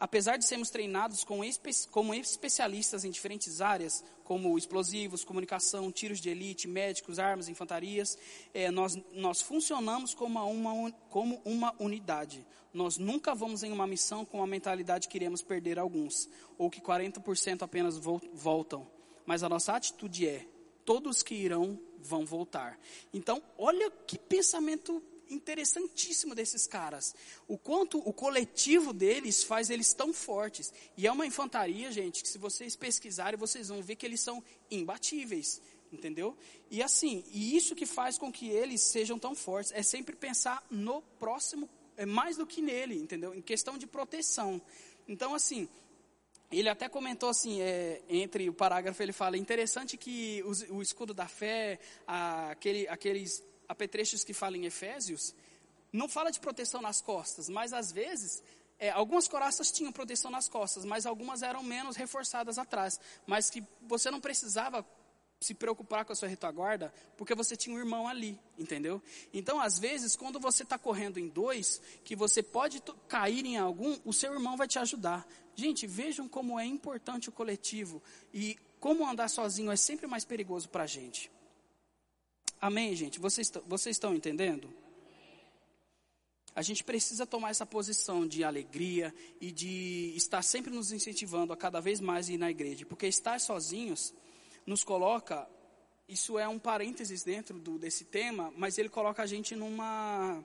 S1: Apesar de sermos treinados como, espe como especialistas em diferentes áreas, como explosivos, comunicação, tiros de elite, médicos, armas, infantarias, é, nós, nós funcionamos como uma, como uma unidade. Nós nunca vamos em uma missão com a mentalidade que iremos perder alguns, ou que 40% apenas voltam. Mas a nossa atitude é: todos que irão vão voltar. Então, olha que pensamento interessantíssimo desses caras. O quanto o coletivo deles faz eles tão fortes. E é uma infantaria, gente, que se vocês pesquisarem, vocês vão ver que eles são imbatíveis. Entendeu? E assim, e isso que faz com que eles sejam tão fortes é sempre pensar no próximo, é mais do que nele, entendeu? Em questão de proteção. Então, assim, ele até comentou assim, é, entre o parágrafo ele fala, interessante que o, o escudo da fé, a, aquele, aqueles apetrechos que falam em Efésios, não fala de proteção nas costas, mas às vezes, é, algumas coraças tinham proteção nas costas, mas algumas eram menos reforçadas atrás, mas que você não precisava se preocupar com a sua retaguarda, porque você tinha um irmão ali, entendeu? Então, às vezes, quando você está correndo em dois, que você pode cair em algum, o seu irmão vai te ajudar. Gente, vejam como é importante o coletivo e como andar sozinho é sempre mais perigoso para a gente. Amém, gente? Vocês, vocês estão entendendo? A gente precisa tomar essa posição de alegria e de estar sempre nos incentivando a cada vez mais ir na igreja, porque estar sozinhos nos coloca, isso é um parênteses dentro do, desse tema, mas ele coloca a gente numa,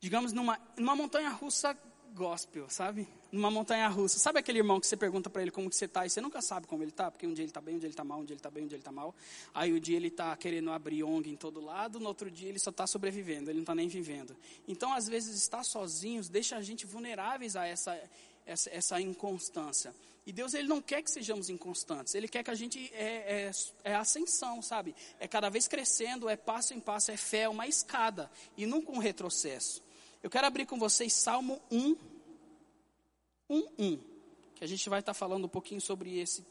S1: digamos, numa, numa montanha russa gospel, sabe? Numa montanha russa. Sabe aquele irmão que você pergunta para ele como que você está e você nunca sabe como ele está, porque um dia ele está bem, um dia ele está mal, um dia ele está bem, um dia ele está mal. Aí o um dia ele está querendo abrir ONG em todo lado, no outro dia ele só está sobrevivendo, ele não está nem vivendo. Então, às vezes, estar sozinhos deixa a gente vulneráveis a essa, essa, essa inconstância. E Deus ele não quer que sejamos inconstantes, Ele quer que a gente é, é, é, ascensão, sabe? É cada vez crescendo, é passo em passo, é fé, é uma escada e nunca um retrocesso. Eu quero abrir com vocês Salmo 1, 1, 1, que a gente vai estar falando um pouquinho sobre esse,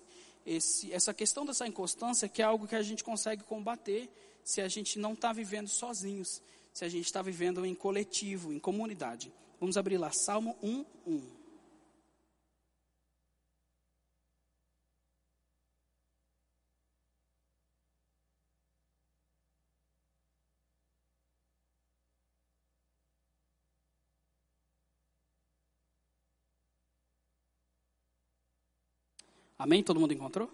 S1: esse, essa questão dessa inconstância, que é algo que a gente consegue combater se a gente não está vivendo sozinhos, se a gente está vivendo em coletivo, em comunidade. Vamos abrir lá, Salmo 1, 1. Amém? Todo mundo encontrou?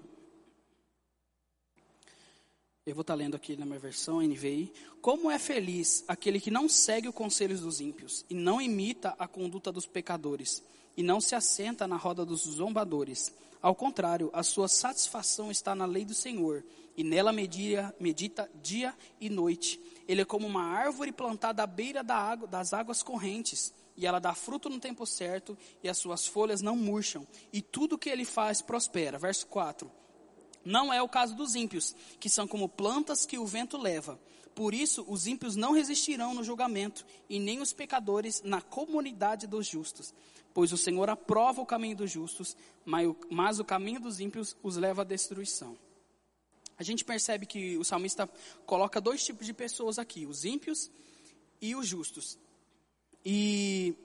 S1: Eu vou estar lendo aqui na minha versão NVI. Como é feliz aquele que não segue os conselhos dos ímpios, e não imita a conduta dos pecadores, e não se assenta na roda dos zombadores. Ao contrário, a sua satisfação está na lei do Senhor, e nela medita, medita dia e noite. Ele é como uma árvore plantada à beira da água, das águas correntes e ela dá fruto no tempo certo, e as suas folhas não murcham, e tudo que ele faz prospera. Verso 4. Não é o caso dos ímpios, que são como plantas que o vento leva. Por isso, os ímpios não resistirão no julgamento, e nem os pecadores na comunidade dos justos. Pois o Senhor aprova o caminho dos justos, mas o caminho dos ímpios os leva à destruição. A gente percebe que o salmista coloca dois tipos de pessoas aqui: os ímpios e os justos. E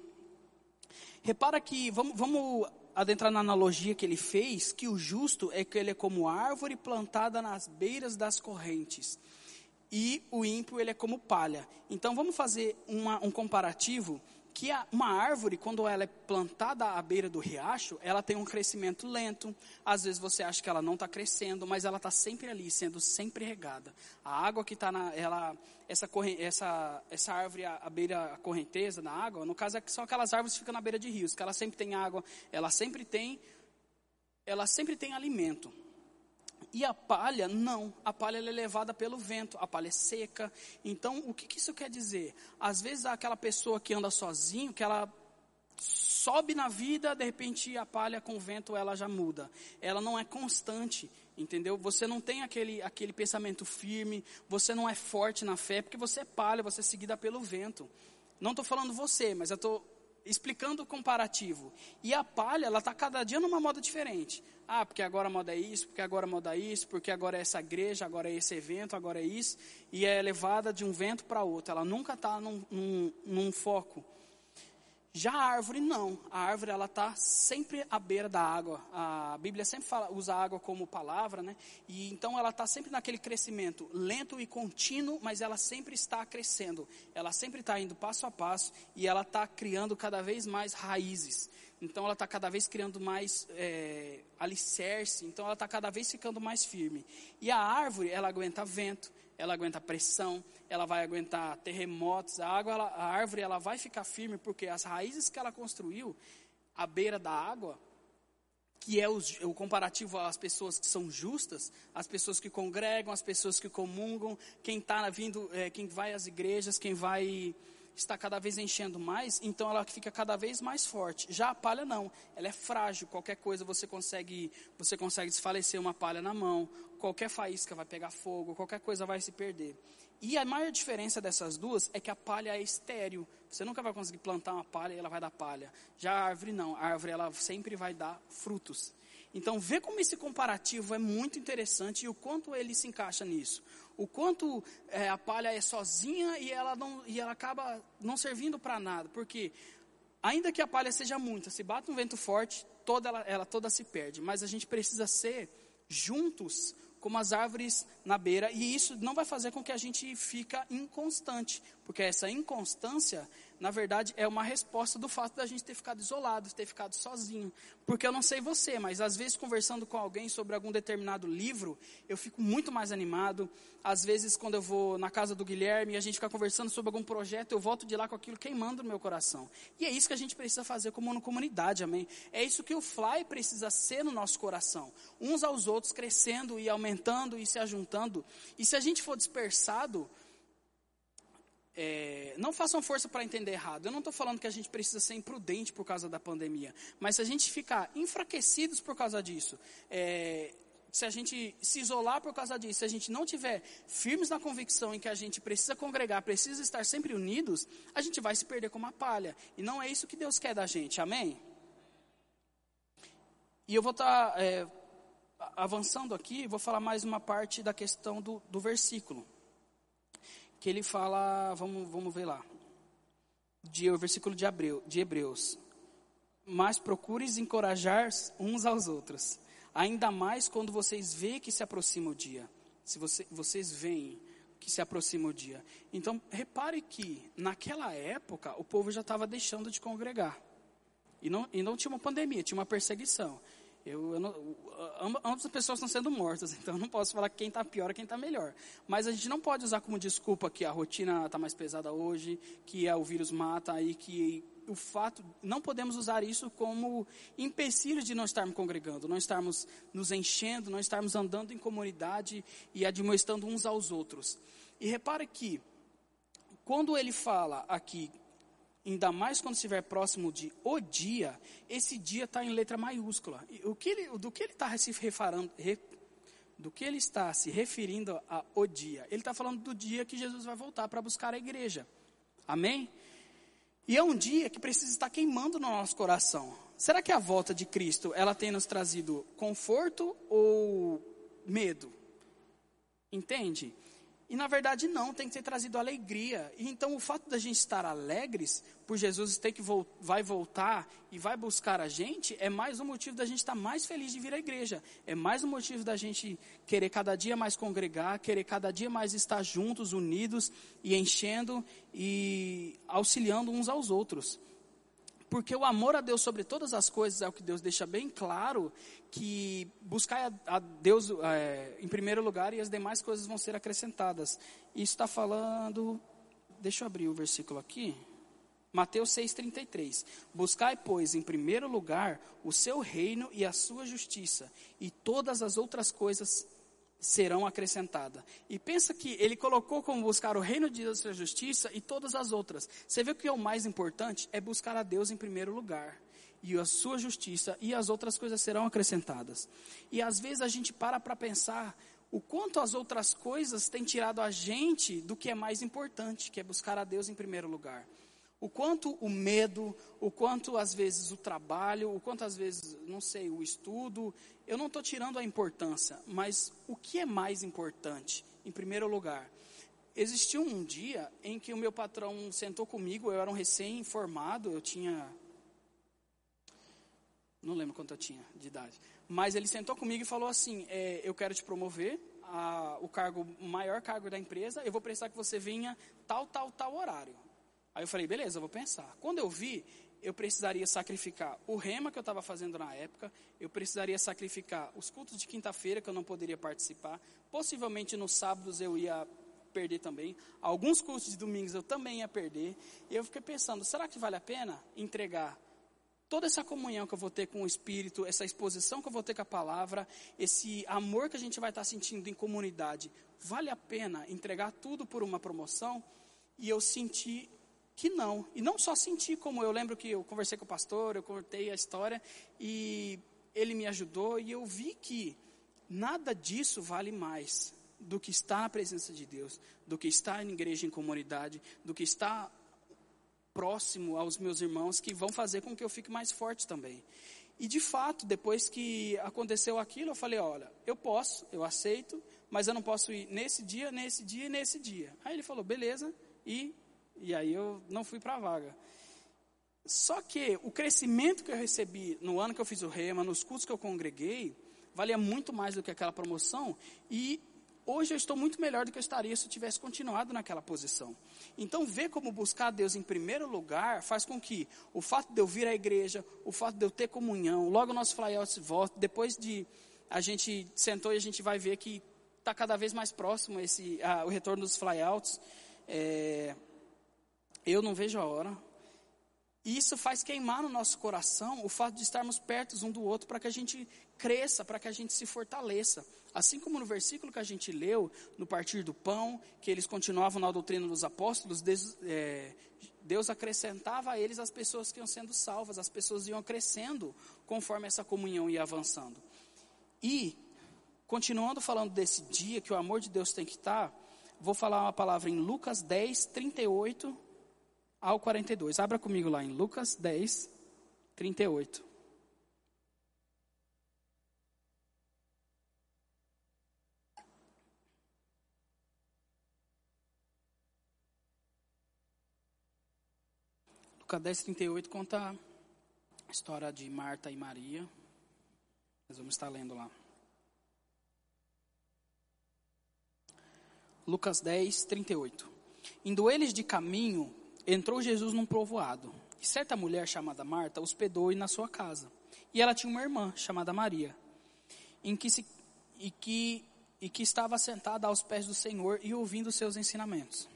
S1: repara que, vamos, vamos adentrar na analogia que ele fez, que o justo é que ele é como árvore plantada nas beiras das correntes. E o ímpio, ele é como palha. Então, vamos fazer uma, um comparativo que uma árvore, quando ela é plantada à beira do riacho, ela tem um crescimento lento. Às vezes você acha que ela não está crescendo, mas ela está sempre ali, sendo sempre regada. A água que está na, ela, essa, essa, essa árvore à beira a correnteza da água, no caso é são aquelas árvores que ficam na beira de rios, que ela sempre tem água, ela sempre tem, ela sempre tem alimento. E a palha, não. A palha é levada pelo vento, a palha é seca. Então, o que, que isso quer dizer? Às vezes, aquela pessoa que anda sozinho, que ela sobe na vida, de repente a palha com o vento ela já muda. Ela não é constante, entendeu? Você não tem aquele, aquele pensamento firme, você não é forte na fé, porque você é palha, você é seguida pelo vento. Não estou falando você, mas eu estou explicando o comparativo. E a palha, ela está cada dia numa moda diferente. Ah, porque agora a moda é isso, porque agora a moda é isso, porque agora é essa igreja, agora é esse evento, agora é isso. E é levada de um vento para outro. Ela nunca está num, num, num foco. Já a árvore não. A árvore ela está sempre à beira da água. A Bíblia sempre fala, usa a água como palavra, né? E então ela está sempre naquele crescimento lento e contínuo, mas ela sempre está crescendo. Ela sempre está indo passo a passo e ela está criando cada vez mais raízes. Então ela está cada vez criando mais é, alicerce. Então ela está cada vez ficando mais firme. E a árvore ela aguenta vento, ela aguenta pressão, ela vai aguentar terremotos, a, água, ela, a árvore ela vai ficar firme porque as raízes que ela construiu à beira da água, que é o, o comparativo às pessoas que são justas, as pessoas que congregam, as pessoas que comungam, quem está vindo, é, quem vai às igrejas, quem vai está cada vez enchendo mais, então ela fica cada vez mais forte. Já a palha não, ela é frágil, qualquer coisa você consegue, você consegue desfalecer uma palha na mão, qualquer faísca vai pegar fogo, qualquer coisa vai se perder. E a maior diferença dessas duas é que a palha é estéril. Você nunca vai conseguir plantar uma palha e ela vai dar palha. Já a árvore não, a árvore ela sempre vai dar frutos. Então, vê como esse comparativo é muito interessante e o quanto ele se encaixa nisso. O quanto é, a palha é sozinha e ela, não, e ela acaba não servindo para nada. Porque, ainda que a palha seja muita, se bate um vento forte, toda ela, ela toda se perde. Mas a gente precisa ser juntos como as árvores na beira, e isso não vai fazer com que a gente fica inconstante, porque essa inconstância na verdade, é uma resposta do fato da gente ter ficado isolado, ter ficado sozinho. Porque eu não sei você, mas às vezes conversando com alguém sobre algum determinado livro, eu fico muito mais animado. Às vezes, quando eu vou na casa do Guilherme e a gente fica conversando sobre algum projeto, eu volto de lá com aquilo queimando no meu coração. E é isso que a gente precisa fazer como comunidade, amém? É isso que o Fly precisa ser no nosso coração. Uns aos outros, crescendo e aumentando e se ajuntando. E se a gente for dispersado, é, não façam força para entender errado. Eu não estou falando que a gente precisa ser imprudente por causa da pandemia. Mas se a gente ficar enfraquecidos por causa disso, é, se a gente se isolar por causa disso, se a gente não tiver firmes na convicção em que a gente precisa congregar, precisa estar sempre unidos, a gente vai se perder como uma palha. E não é isso que Deus quer da gente, amém? E eu vou estar tá, é, avançando aqui, vou falar mais uma parte da questão do, do versículo que ele fala, vamos, vamos ver lá, de, o versículo de, Abreu, de Hebreus. Mas procures encorajar uns aos outros, ainda mais quando vocês veem que se aproxima o dia. Se você, vocês veem que se aproxima o dia. Então, repare que naquela época o povo já estava deixando de congregar. E não, e não tinha uma pandemia, tinha uma perseguição. Eu, eu não, ambas as pessoas estão sendo mortas, [LAUGHS] então eu não posso falar quem está pior ou quem está melhor. Mas a gente não pode usar como desculpa que a rotina está mais pesada hoje, que é, o vírus mata aí, que o fato, não podemos usar isso como empecilho de não estarmos congregando, não estarmos nos enchendo, não estarmos andando em comunidade e admoestando uns aos outros. E repare que, quando ele fala aqui ainda mais quando estiver próximo de o dia, esse dia está em letra maiúscula. O que ele, do que ele está se refarando, re, do que ele está se referindo a o dia? Ele está falando do dia que Jesus vai voltar para buscar a igreja. Amém? E é um dia que precisa estar queimando no nosso coração. Será que a volta de Cristo ela tem nos trazido conforto ou medo? Entende? E na verdade não, tem que ter trazido alegria. E então o fato da gente estar alegres por Jesus ter que vo vai voltar e vai buscar a gente é mais um motivo da gente estar mais feliz de vir à igreja. É mais um motivo da gente querer cada dia mais congregar, querer cada dia mais estar juntos, unidos e enchendo e auxiliando uns aos outros. Porque o amor a Deus sobre todas as coisas é o que Deus deixa bem claro, que buscar a, Deus é, em primeiro lugar e as demais coisas vão ser acrescentadas. Isso está falando, deixa eu abrir o versículo aqui. Mateus 6,33. Buscai, pois, em primeiro lugar o seu reino e a sua justiça, e todas as outras coisas serão acrescentadas. E pensa que ele colocou como buscar o reino de Deus e a justiça e todas as outras. Você vê que o mais importante é buscar a Deus em primeiro lugar. E a sua justiça e as outras coisas serão acrescentadas. E às vezes a gente para para pensar o quanto as outras coisas têm tirado a gente do que é mais importante, que é buscar a Deus em primeiro lugar. O quanto o medo, o quanto às vezes o trabalho, o quanto às vezes, não sei, o estudo, eu não estou tirando a importância, mas o que é mais importante? Em primeiro lugar, existiu um dia em que o meu patrão sentou comigo, eu era um recém-formado, eu tinha. Não lembro quanto eu tinha de idade. Mas ele sentou comigo e falou assim: é, Eu quero te promover, a, o cargo, o maior cargo da empresa, eu vou precisar que você venha tal, tal, tal horário. Aí eu falei, beleza, eu vou pensar. Quando eu vi, eu precisaria sacrificar o rema que eu estava fazendo na época, eu precisaria sacrificar os cultos de quinta-feira que eu não poderia participar, possivelmente nos sábados eu ia perder também, alguns cultos de domingos eu também ia perder, e eu fiquei pensando, será que vale a pena entregar toda essa comunhão que eu vou ter com o Espírito, essa exposição que eu vou ter com a palavra, esse amor que a gente vai estar sentindo em comunidade, vale a pena entregar tudo por uma promoção? E eu senti que não. E não só senti, como eu lembro que eu conversei com o pastor, eu contei a história e ele me ajudou e eu vi que nada disso vale mais do que estar na presença de Deus, do que estar em igreja em comunidade, do que estar próximo aos meus irmãos que vão fazer com que eu fique mais forte também. E de fato, depois que aconteceu aquilo, eu falei: olha, eu posso, eu aceito, mas eu não posso ir nesse dia, nesse dia e nesse dia. Aí ele falou: beleza, e e aí eu não fui para a vaga. Só que o crescimento que eu recebi no ano que eu fiz o rema, nos cursos que eu congreguei, valia muito mais do que aquela promoção. E hoje eu estou muito melhor do que eu estaria se eu tivesse continuado naquela posição. Então, ver como buscar Deus em primeiro lugar faz com que o fato de eu vir à igreja, o fato de eu ter comunhão, logo o nosso flyout volta, depois de a gente sentou e a gente vai ver que está cada vez mais próximo esse, o retorno dos flyouts. É, eu não vejo a hora. E isso faz queimar no nosso coração o fato de estarmos perto um do outro para que a gente cresça, para que a gente se fortaleça. Assim como no versículo que a gente leu, no partir do pão, que eles continuavam na doutrina dos apóstolos, Deus, é, Deus acrescentava a eles as pessoas que iam sendo salvas, as pessoas iam crescendo conforme essa comunhão ia avançando. E, continuando falando desse dia que o amor de Deus tem que estar, vou falar uma palavra em Lucas 10, 38 ao 42. Abra comigo lá em Lucas 10, 38. Lucas 10, 38 conta a história de Marta e Maria. Nós vamos estar lendo lá. Lucas 10, 38. Indo eles de caminho, entrou Jesus num povoado. E certa mulher chamada Marta hospedou-o na sua casa. E ela tinha uma irmã chamada Maria, em que se, e, que, e que estava sentada aos pés do Senhor e ouvindo seus ensinamentos.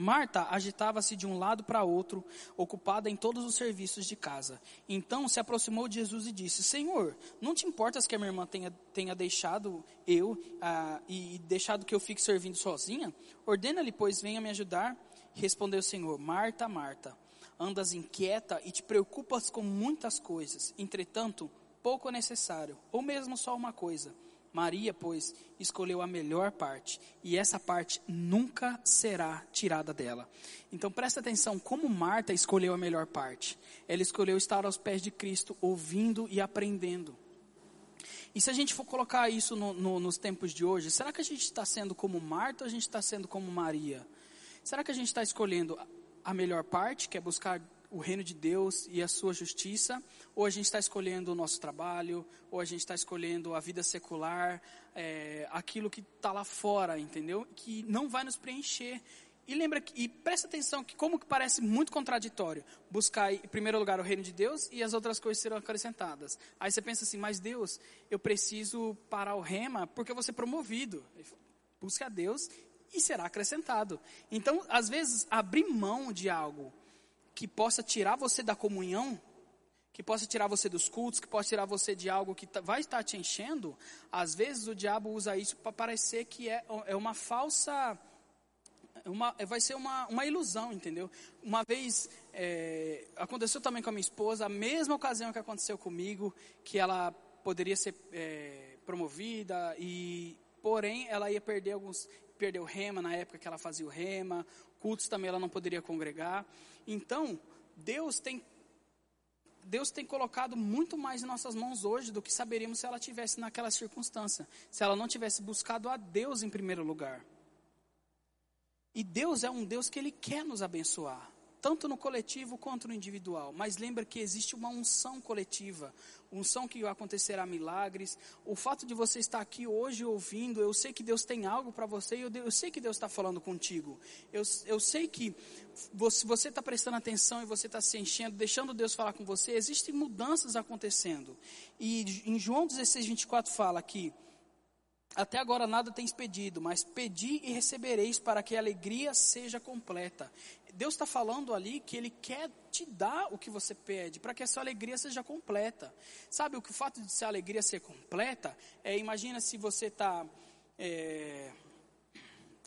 S1: Marta agitava-se de um lado para outro, ocupada em todos os serviços de casa. Então se aproximou de Jesus e disse: Senhor, não te importas que a minha irmã tenha, tenha deixado eu ah, e deixado que eu fique servindo sozinha? Ordena-lhe, pois, venha me ajudar. Respondeu o Senhor: Marta, Marta, andas inquieta e te preocupas com muitas coisas. Entretanto, pouco é necessário, ou mesmo só uma coisa. Maria, pois, escolheu a melhor parte, e essa parte nunca será tirada dela. Então presta atenção como Marta escolheu a melhor parte. Ela escolheu estar aos pés de Cristo, ouvindo e aprendendo. E se a gente for colocar isso no, no, nos tempos de hoje, será que a gente está sendo como Marta ou a gente está sendo como Maria? Será que a gente está escolhendo a melhor parte, que é buscar o reino de Deus e a sua justiça, ou a gente está escolhendo o nosso trabalho, ou a gente está escolhendo a vida secular, é, aquilo que está lá fora, entendeu? Que não vai nos preencher. E lembra que, e presta atenção que como que parece muito contraditório buscar em primeiro lugar o reino de Deus e as outras coisas serão acrescentadas. Aí você pensa assim, mas Deus, eu preciso parar o rema porque eu vou ser promovido. Busque a Deus e será acrescentado. Então, às vezes, abrir mão de algo que possa tirar você da comunhão, que possa tirar você dos cultos, que possa tirar você de algo que tá, vai estar te enchendo, às vezes o diabo usa isso para parecer que é, é uma falsa. Uma, vai ser uma, uma ilusão, entendeu? Uma vez é, aconteceu também com a minha esposa, a mesma ocasião que aconteceu comigo, que ela poderia ser é, promovida e porém ela ia perder alguns perdeu o rema na época que ela fazia o rema, cultos também ela não poderia congregar. Então, Deus tem Deus tem colocado muito mais em nossas mãos hoje do que saberíamos se ela tivesse naquela circunstância, se ela não tivesse buscado a Deus em primeiro lugar. E Deus é um Deus que ele quer nos abençoar tanto no coletivo quanto no individual. Mas lembra que existe uma unção coletiva, unção que acontecerá milagres. O fato de você estar aqui hoje ouvindo, eu sei que Deus tem algo para você e eu, eu, sei que Deus está falando contigo. Eu, eu sei que você está prestando atenção e você está se enchendo, deixando Deus falar com você. Existem mudanças acontecendo. E em João 16, 24 fala que até agora nada tens pedido, mas pedi e recebereis para que a alegria seja completa. Deus está falando ali que Ele quer te dar o que você pede, para que a sua alegria seja completa. Sabe, o que o fato de a alegria ser completa, é, imagina se você está, é,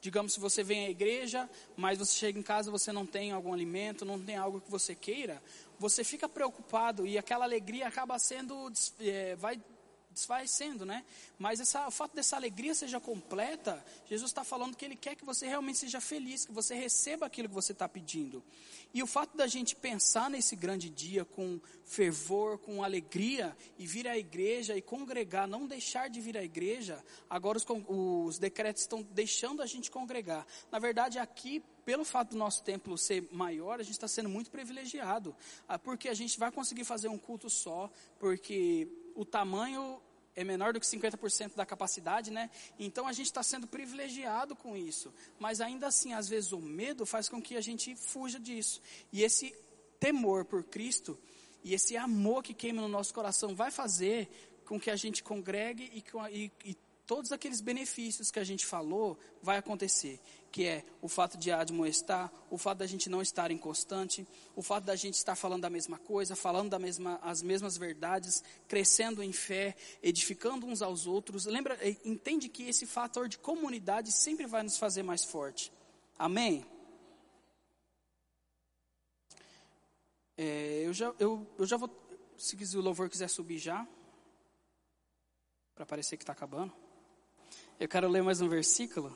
S1: digamos, se você vem à igreja, mas você chega em casa você não tem algum alimento, não tem algo que você queira, você fica preocupado e aquela alegria acaba sendo, é, vai desfalecendo, né? Mas essa, o fato dessa alegria seja completa, Jesus está falando que Ele quer que você realmente seja feliz, que você receba aquilo que você está pedindo. E o fato da gente pensar nesse grande dia com fervor, com alegria, e vir à igreja e congregar, não deixar de vir à igreja, agora os, os decretos estão deixando a gente congregar. Na verdade, aqui, pelo fato do nosso templo ser maior, a gente está sendo muito privilegiado, ah, porque a gente vai conseguir fazer um culto só, porque o tamanho é menor do que 50% da capacidade, né? Então a gente está sendo privilegiado com isso. Mas ainda assim, às vezes o medo faz com que a gente fuja disso. E esse temor por Cristo e esse amor que queima no nosso coração vai fazer com que a gente congregue e, e, e todos aqueles benefícios que a gente falou vai acontecer, que é o fato de admoestar, o fato da gente não estar inconstante, o fato da gente estar falando a mesma coisa, falando mesma, as mesmas verdades, crescendo em fé, edificando uns aos outros. Lembra, eh, entende que esse fator de comunidade sempre vai nos fazer mais forte. Amém? É, eu, já, eu, eu já vou, se o louvor quiser subir já, para parecer que está acabando. Eu quero ler mais um versículo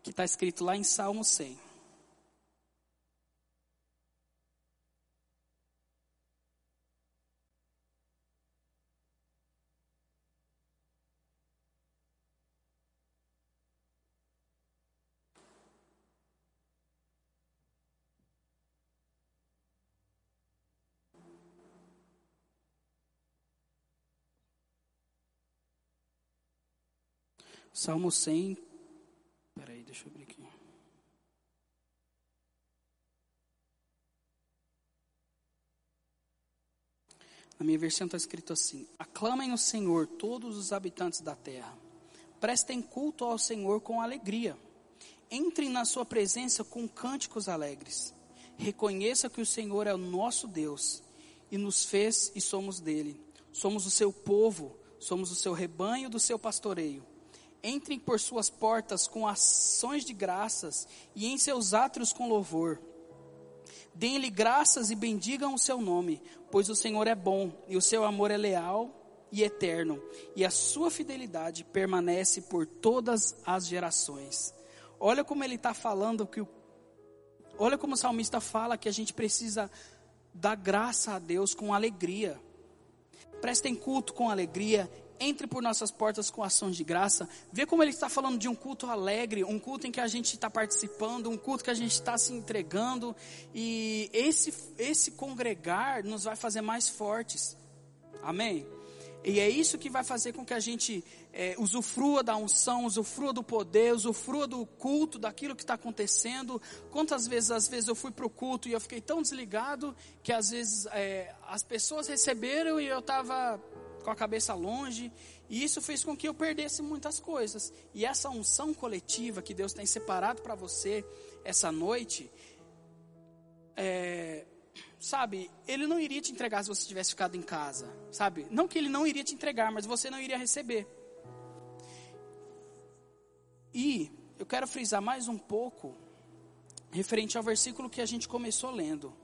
S1: que está escrito lá em Salmo 100. Salmo 100. Peraí, deixa eu abrir aqui. Na minha versão está escrito assim: Aclamem o Senhor, todos os habitantes da terra. Prestem culto ao Senhor com alegria. Entrem na sua presença com cânticos alegres. Reconheça que o Senhor é o nosso Deus e nos fez e somos dele. Somos o seu povo, somos o seu rebanho do seu pastoreio. Entrem por suas portas com ações de graças e em seus átrios com louvor. Deem-lhe graças e bendigam o seu nome, pois o Senhor é bom e o seu amor é leal e eterno, e a sua fidelidade permanece por todas as gerações. Olha como ele está falando que o, olha como o salmista fala que a gente precisa dar graça a Deus com alegria. Prestem culto com alegria, entre por nossas portas com ações de graça. Vê como ele está falando de um culto alegre, um culto em que a gente está participando, um culto que a gente está se entregando. E esse, esse congregar nos vai fazer mais fortes. Amém? E é isso que vai fazer com que a gente é, usufrua da unção, usufrua do poder, usufrua do culto, daquilo que está acontecendo. Quantas vezes, às vezes, eu fui para o culto e eu fiquei tão desligado que às vezes é, as pessoas receberam e eu estava com a cabeça longe. E isso fez com que eu perdesse muitas coisas. E essa unção coletiva que Deus tem separado para você essa noite, é, sabe, ele não iria te entregar se você tivesse ficado em casa, sabe? Não que ele não iria te entregar, mas você não iria receber. E eu quero frisar mais um pouco referente ao versículo que a gente começou lendo.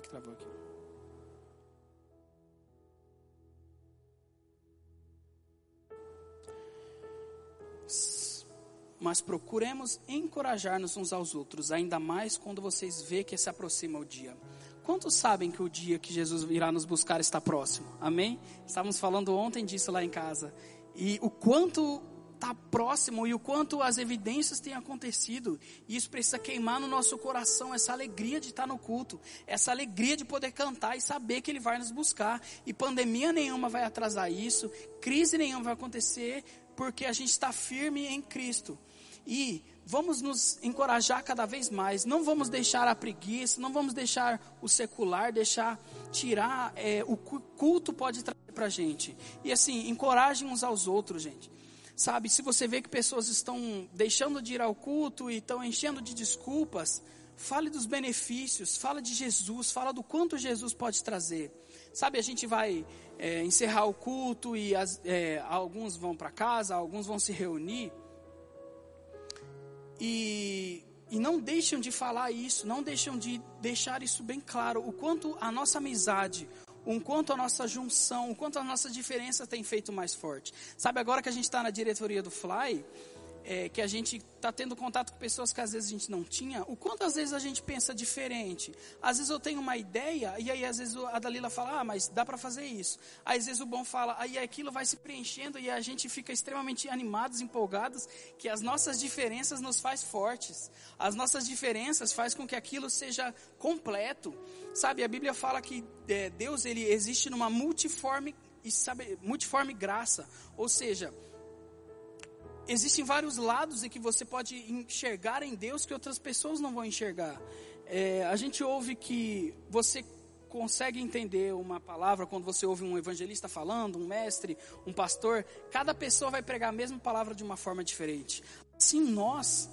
S1: Que travou aqui. mas procuremos encorajar-nos uns aos outros, ainda mais quando vocês vê que se aproxima o dia. Quantos sabem que o dia que Jesus irá nos buscar está próximo? Amém? Estávamos falando ontem disso lá em casa. E o quanto está próximo e o quanto as evidências têm acontecido. E isso precisa queimar no nosso coração essa alegria de estar no culto, essa alegria de poder cantar e saber que Ele vai nos buscar. E pandemia nenhuma vai atrasar isso, crise nenhuma vai acontecer, porque a gente está firme em Cristo. E vamos nos encorajar cada vez mais. Não vamos deixar a preguiça, não vamos deixar o secular, deixar tirar é, o culto pode trazer para a gente. E assim, encorajem uns aos outros, gente. Sabe, se você vê que pessoas estão deixando de ir ao culto e estão enchendo de desculpas, fale dos benefícios, fala de Jesus, fala do quanto Jesus pode trazer. Sabe, a gente vai é, encerrar o culto e as, é, alguns vão para casa, alguns vão se reunir. E, e não deixam de falar isso, não deixam de deixar isso bem claro, o quanto a nossa amizade, o quanto a nossa junção, o quanto a nossa diferença tem feito mais forte. Sabe, agora que a gente está na diretoria do Fly, é, que a gente está tendo contato com pessoas que às vezes a gente não tinha, o quanto às vezes a gente pensa diferente. Às vezes eu tenho uma ideia, e aí às vezes a Dalila fala, ah, mas dá para fazer isso. Às vezes o bom fala, aí aquilo vai se preenchendo e a gente fica extremamente animados, empolgados, que as nossas diferenças nos faz fortes. As nossas diferenças faz com que aquilo seja completo. Sabe, a Bíblia fala que é, Deus ele existe numa multiforme, sabe, multiforme graça. Ou seja, existem vários lados em que você pode enxergar em Deus que outras pessoas não vão enxergar. É, a gente ouve que você consegue entender uma palavra quando você ouve um evangelista falando, um mestre, um pastor. Cada pessoa vai pregar a mesma palavra de uma forma diferente. Assim, nós,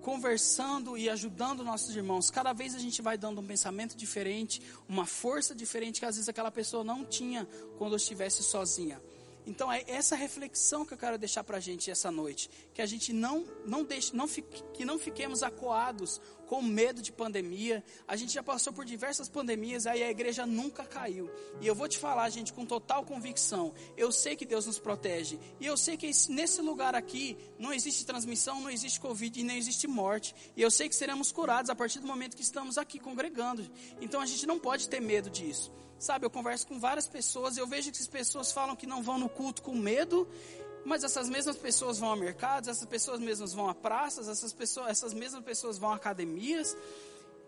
S1: conversando e ajudando nossos irmãos, cada vez a gente vai dando um pensamento diferente, uma força diferente que às vezes aquela pessoa não tinha quando estivesse sozinha. Então é essa reflexão que eu quero deixar para a gente essa noite, que a gente não não deixe, não fique, que não fiquemos acuados com medo de pandemia. A gente já passou por diversas pandemias, aí a igreja nunca caiu. E eu vou te falar, gente, com total convicção. Eu sei que Deus nos protege e eu sei que nesse lugar aqui não existe transmissão, não existe covid e nem existe morte. E eu sei que seremos curados a partir do momento que estamos aqui congregando. Então a gente não pode ter medo disso. Sabe, eu converso com várias pessoas, eu vejo que as pessoas falam que não vão no culto com medo, mas essas mesmas pessoas vão a mercados, essas pessoas mesmas vão a praças, essas, pessoas, essas mesmas pessoas vão a academias.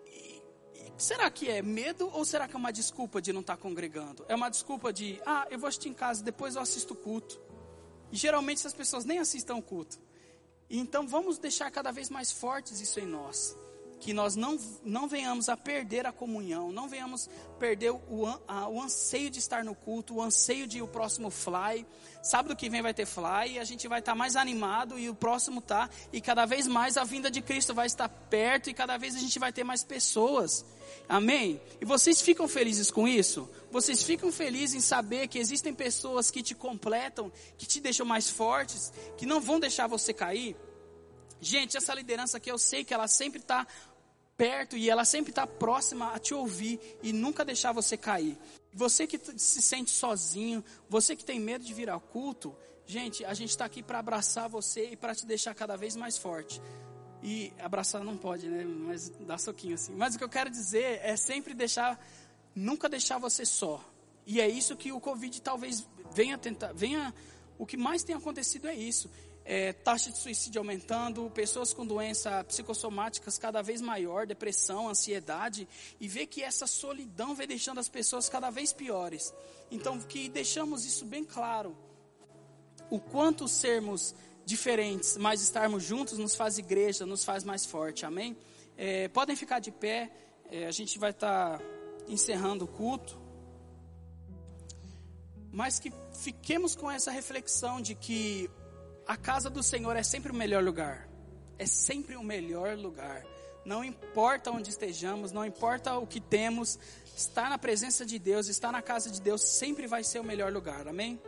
S1: E, e será que é medo ou será que é uma desculpa de não estar congregando? É uma desculpa de, ah, eu vou assistir em casa, depois eu assisto o culto. E geralmente essas pessoas nem assistam o culto. E então vamos deixar cada vez mais fortes isso em nós que nós não, não venhamos a perder a comunhão, não venhamos perder o, a, o anseio de estar no culto, o anseio de o próximo fly. Sábado que vem vai ter fly e a gente vai estar mais animado e o próximo tá. E cada vez mais a vinda de Cristo vai estar perto e cada vez a gente vai ter mais pessoas. Amém? E vocês ficam felizes com isso? Vocês ficam felizes em saber que existem pessoas que te completam, que te deixam mais fortes, que não vão deixar você cair? Gente, essa liderança aqui eu sei que ela sempre está perto e ela sempre está próxima a te ouvir e nunca deixar você cair. Você que se sente sozinho, você que tem medo de vir ao culto, gente, a gente está aqui para abraçar você e para te deixar cada vez mais forte. E abraçar não pode, né? Mas dá soquinho assim. Mas o que eu quero dizer é sempre deixar nunca deixar você só. E é isso que o Covid talvez venha tentar, venha, o que mais tem acontecido é isso. É, taxa de suicídio aumentando, pessoas com doenças psicossomáticas cada vez maior, depressão, ansiedade, e ver que essa solidão vem deixando as pessoas cada vez piores. Então, que deixamos isso bem claro. O quanto sermos diferentes, mas estarmos juntos nos faz igreja, nos faz mais forte, amém? É, podem ficar de pé, é, a gente vai estar tá encerrando o culto mas que fiquemos com essa reflexão de que a casa do Senhor é sempre o melhor lugar. É sempre o melhor lugar. Não importa onde estejamos, não importa o que temos, estar na presença de Deus, estar na casa de Deus sempre vai ser o melhor lugar. Amém?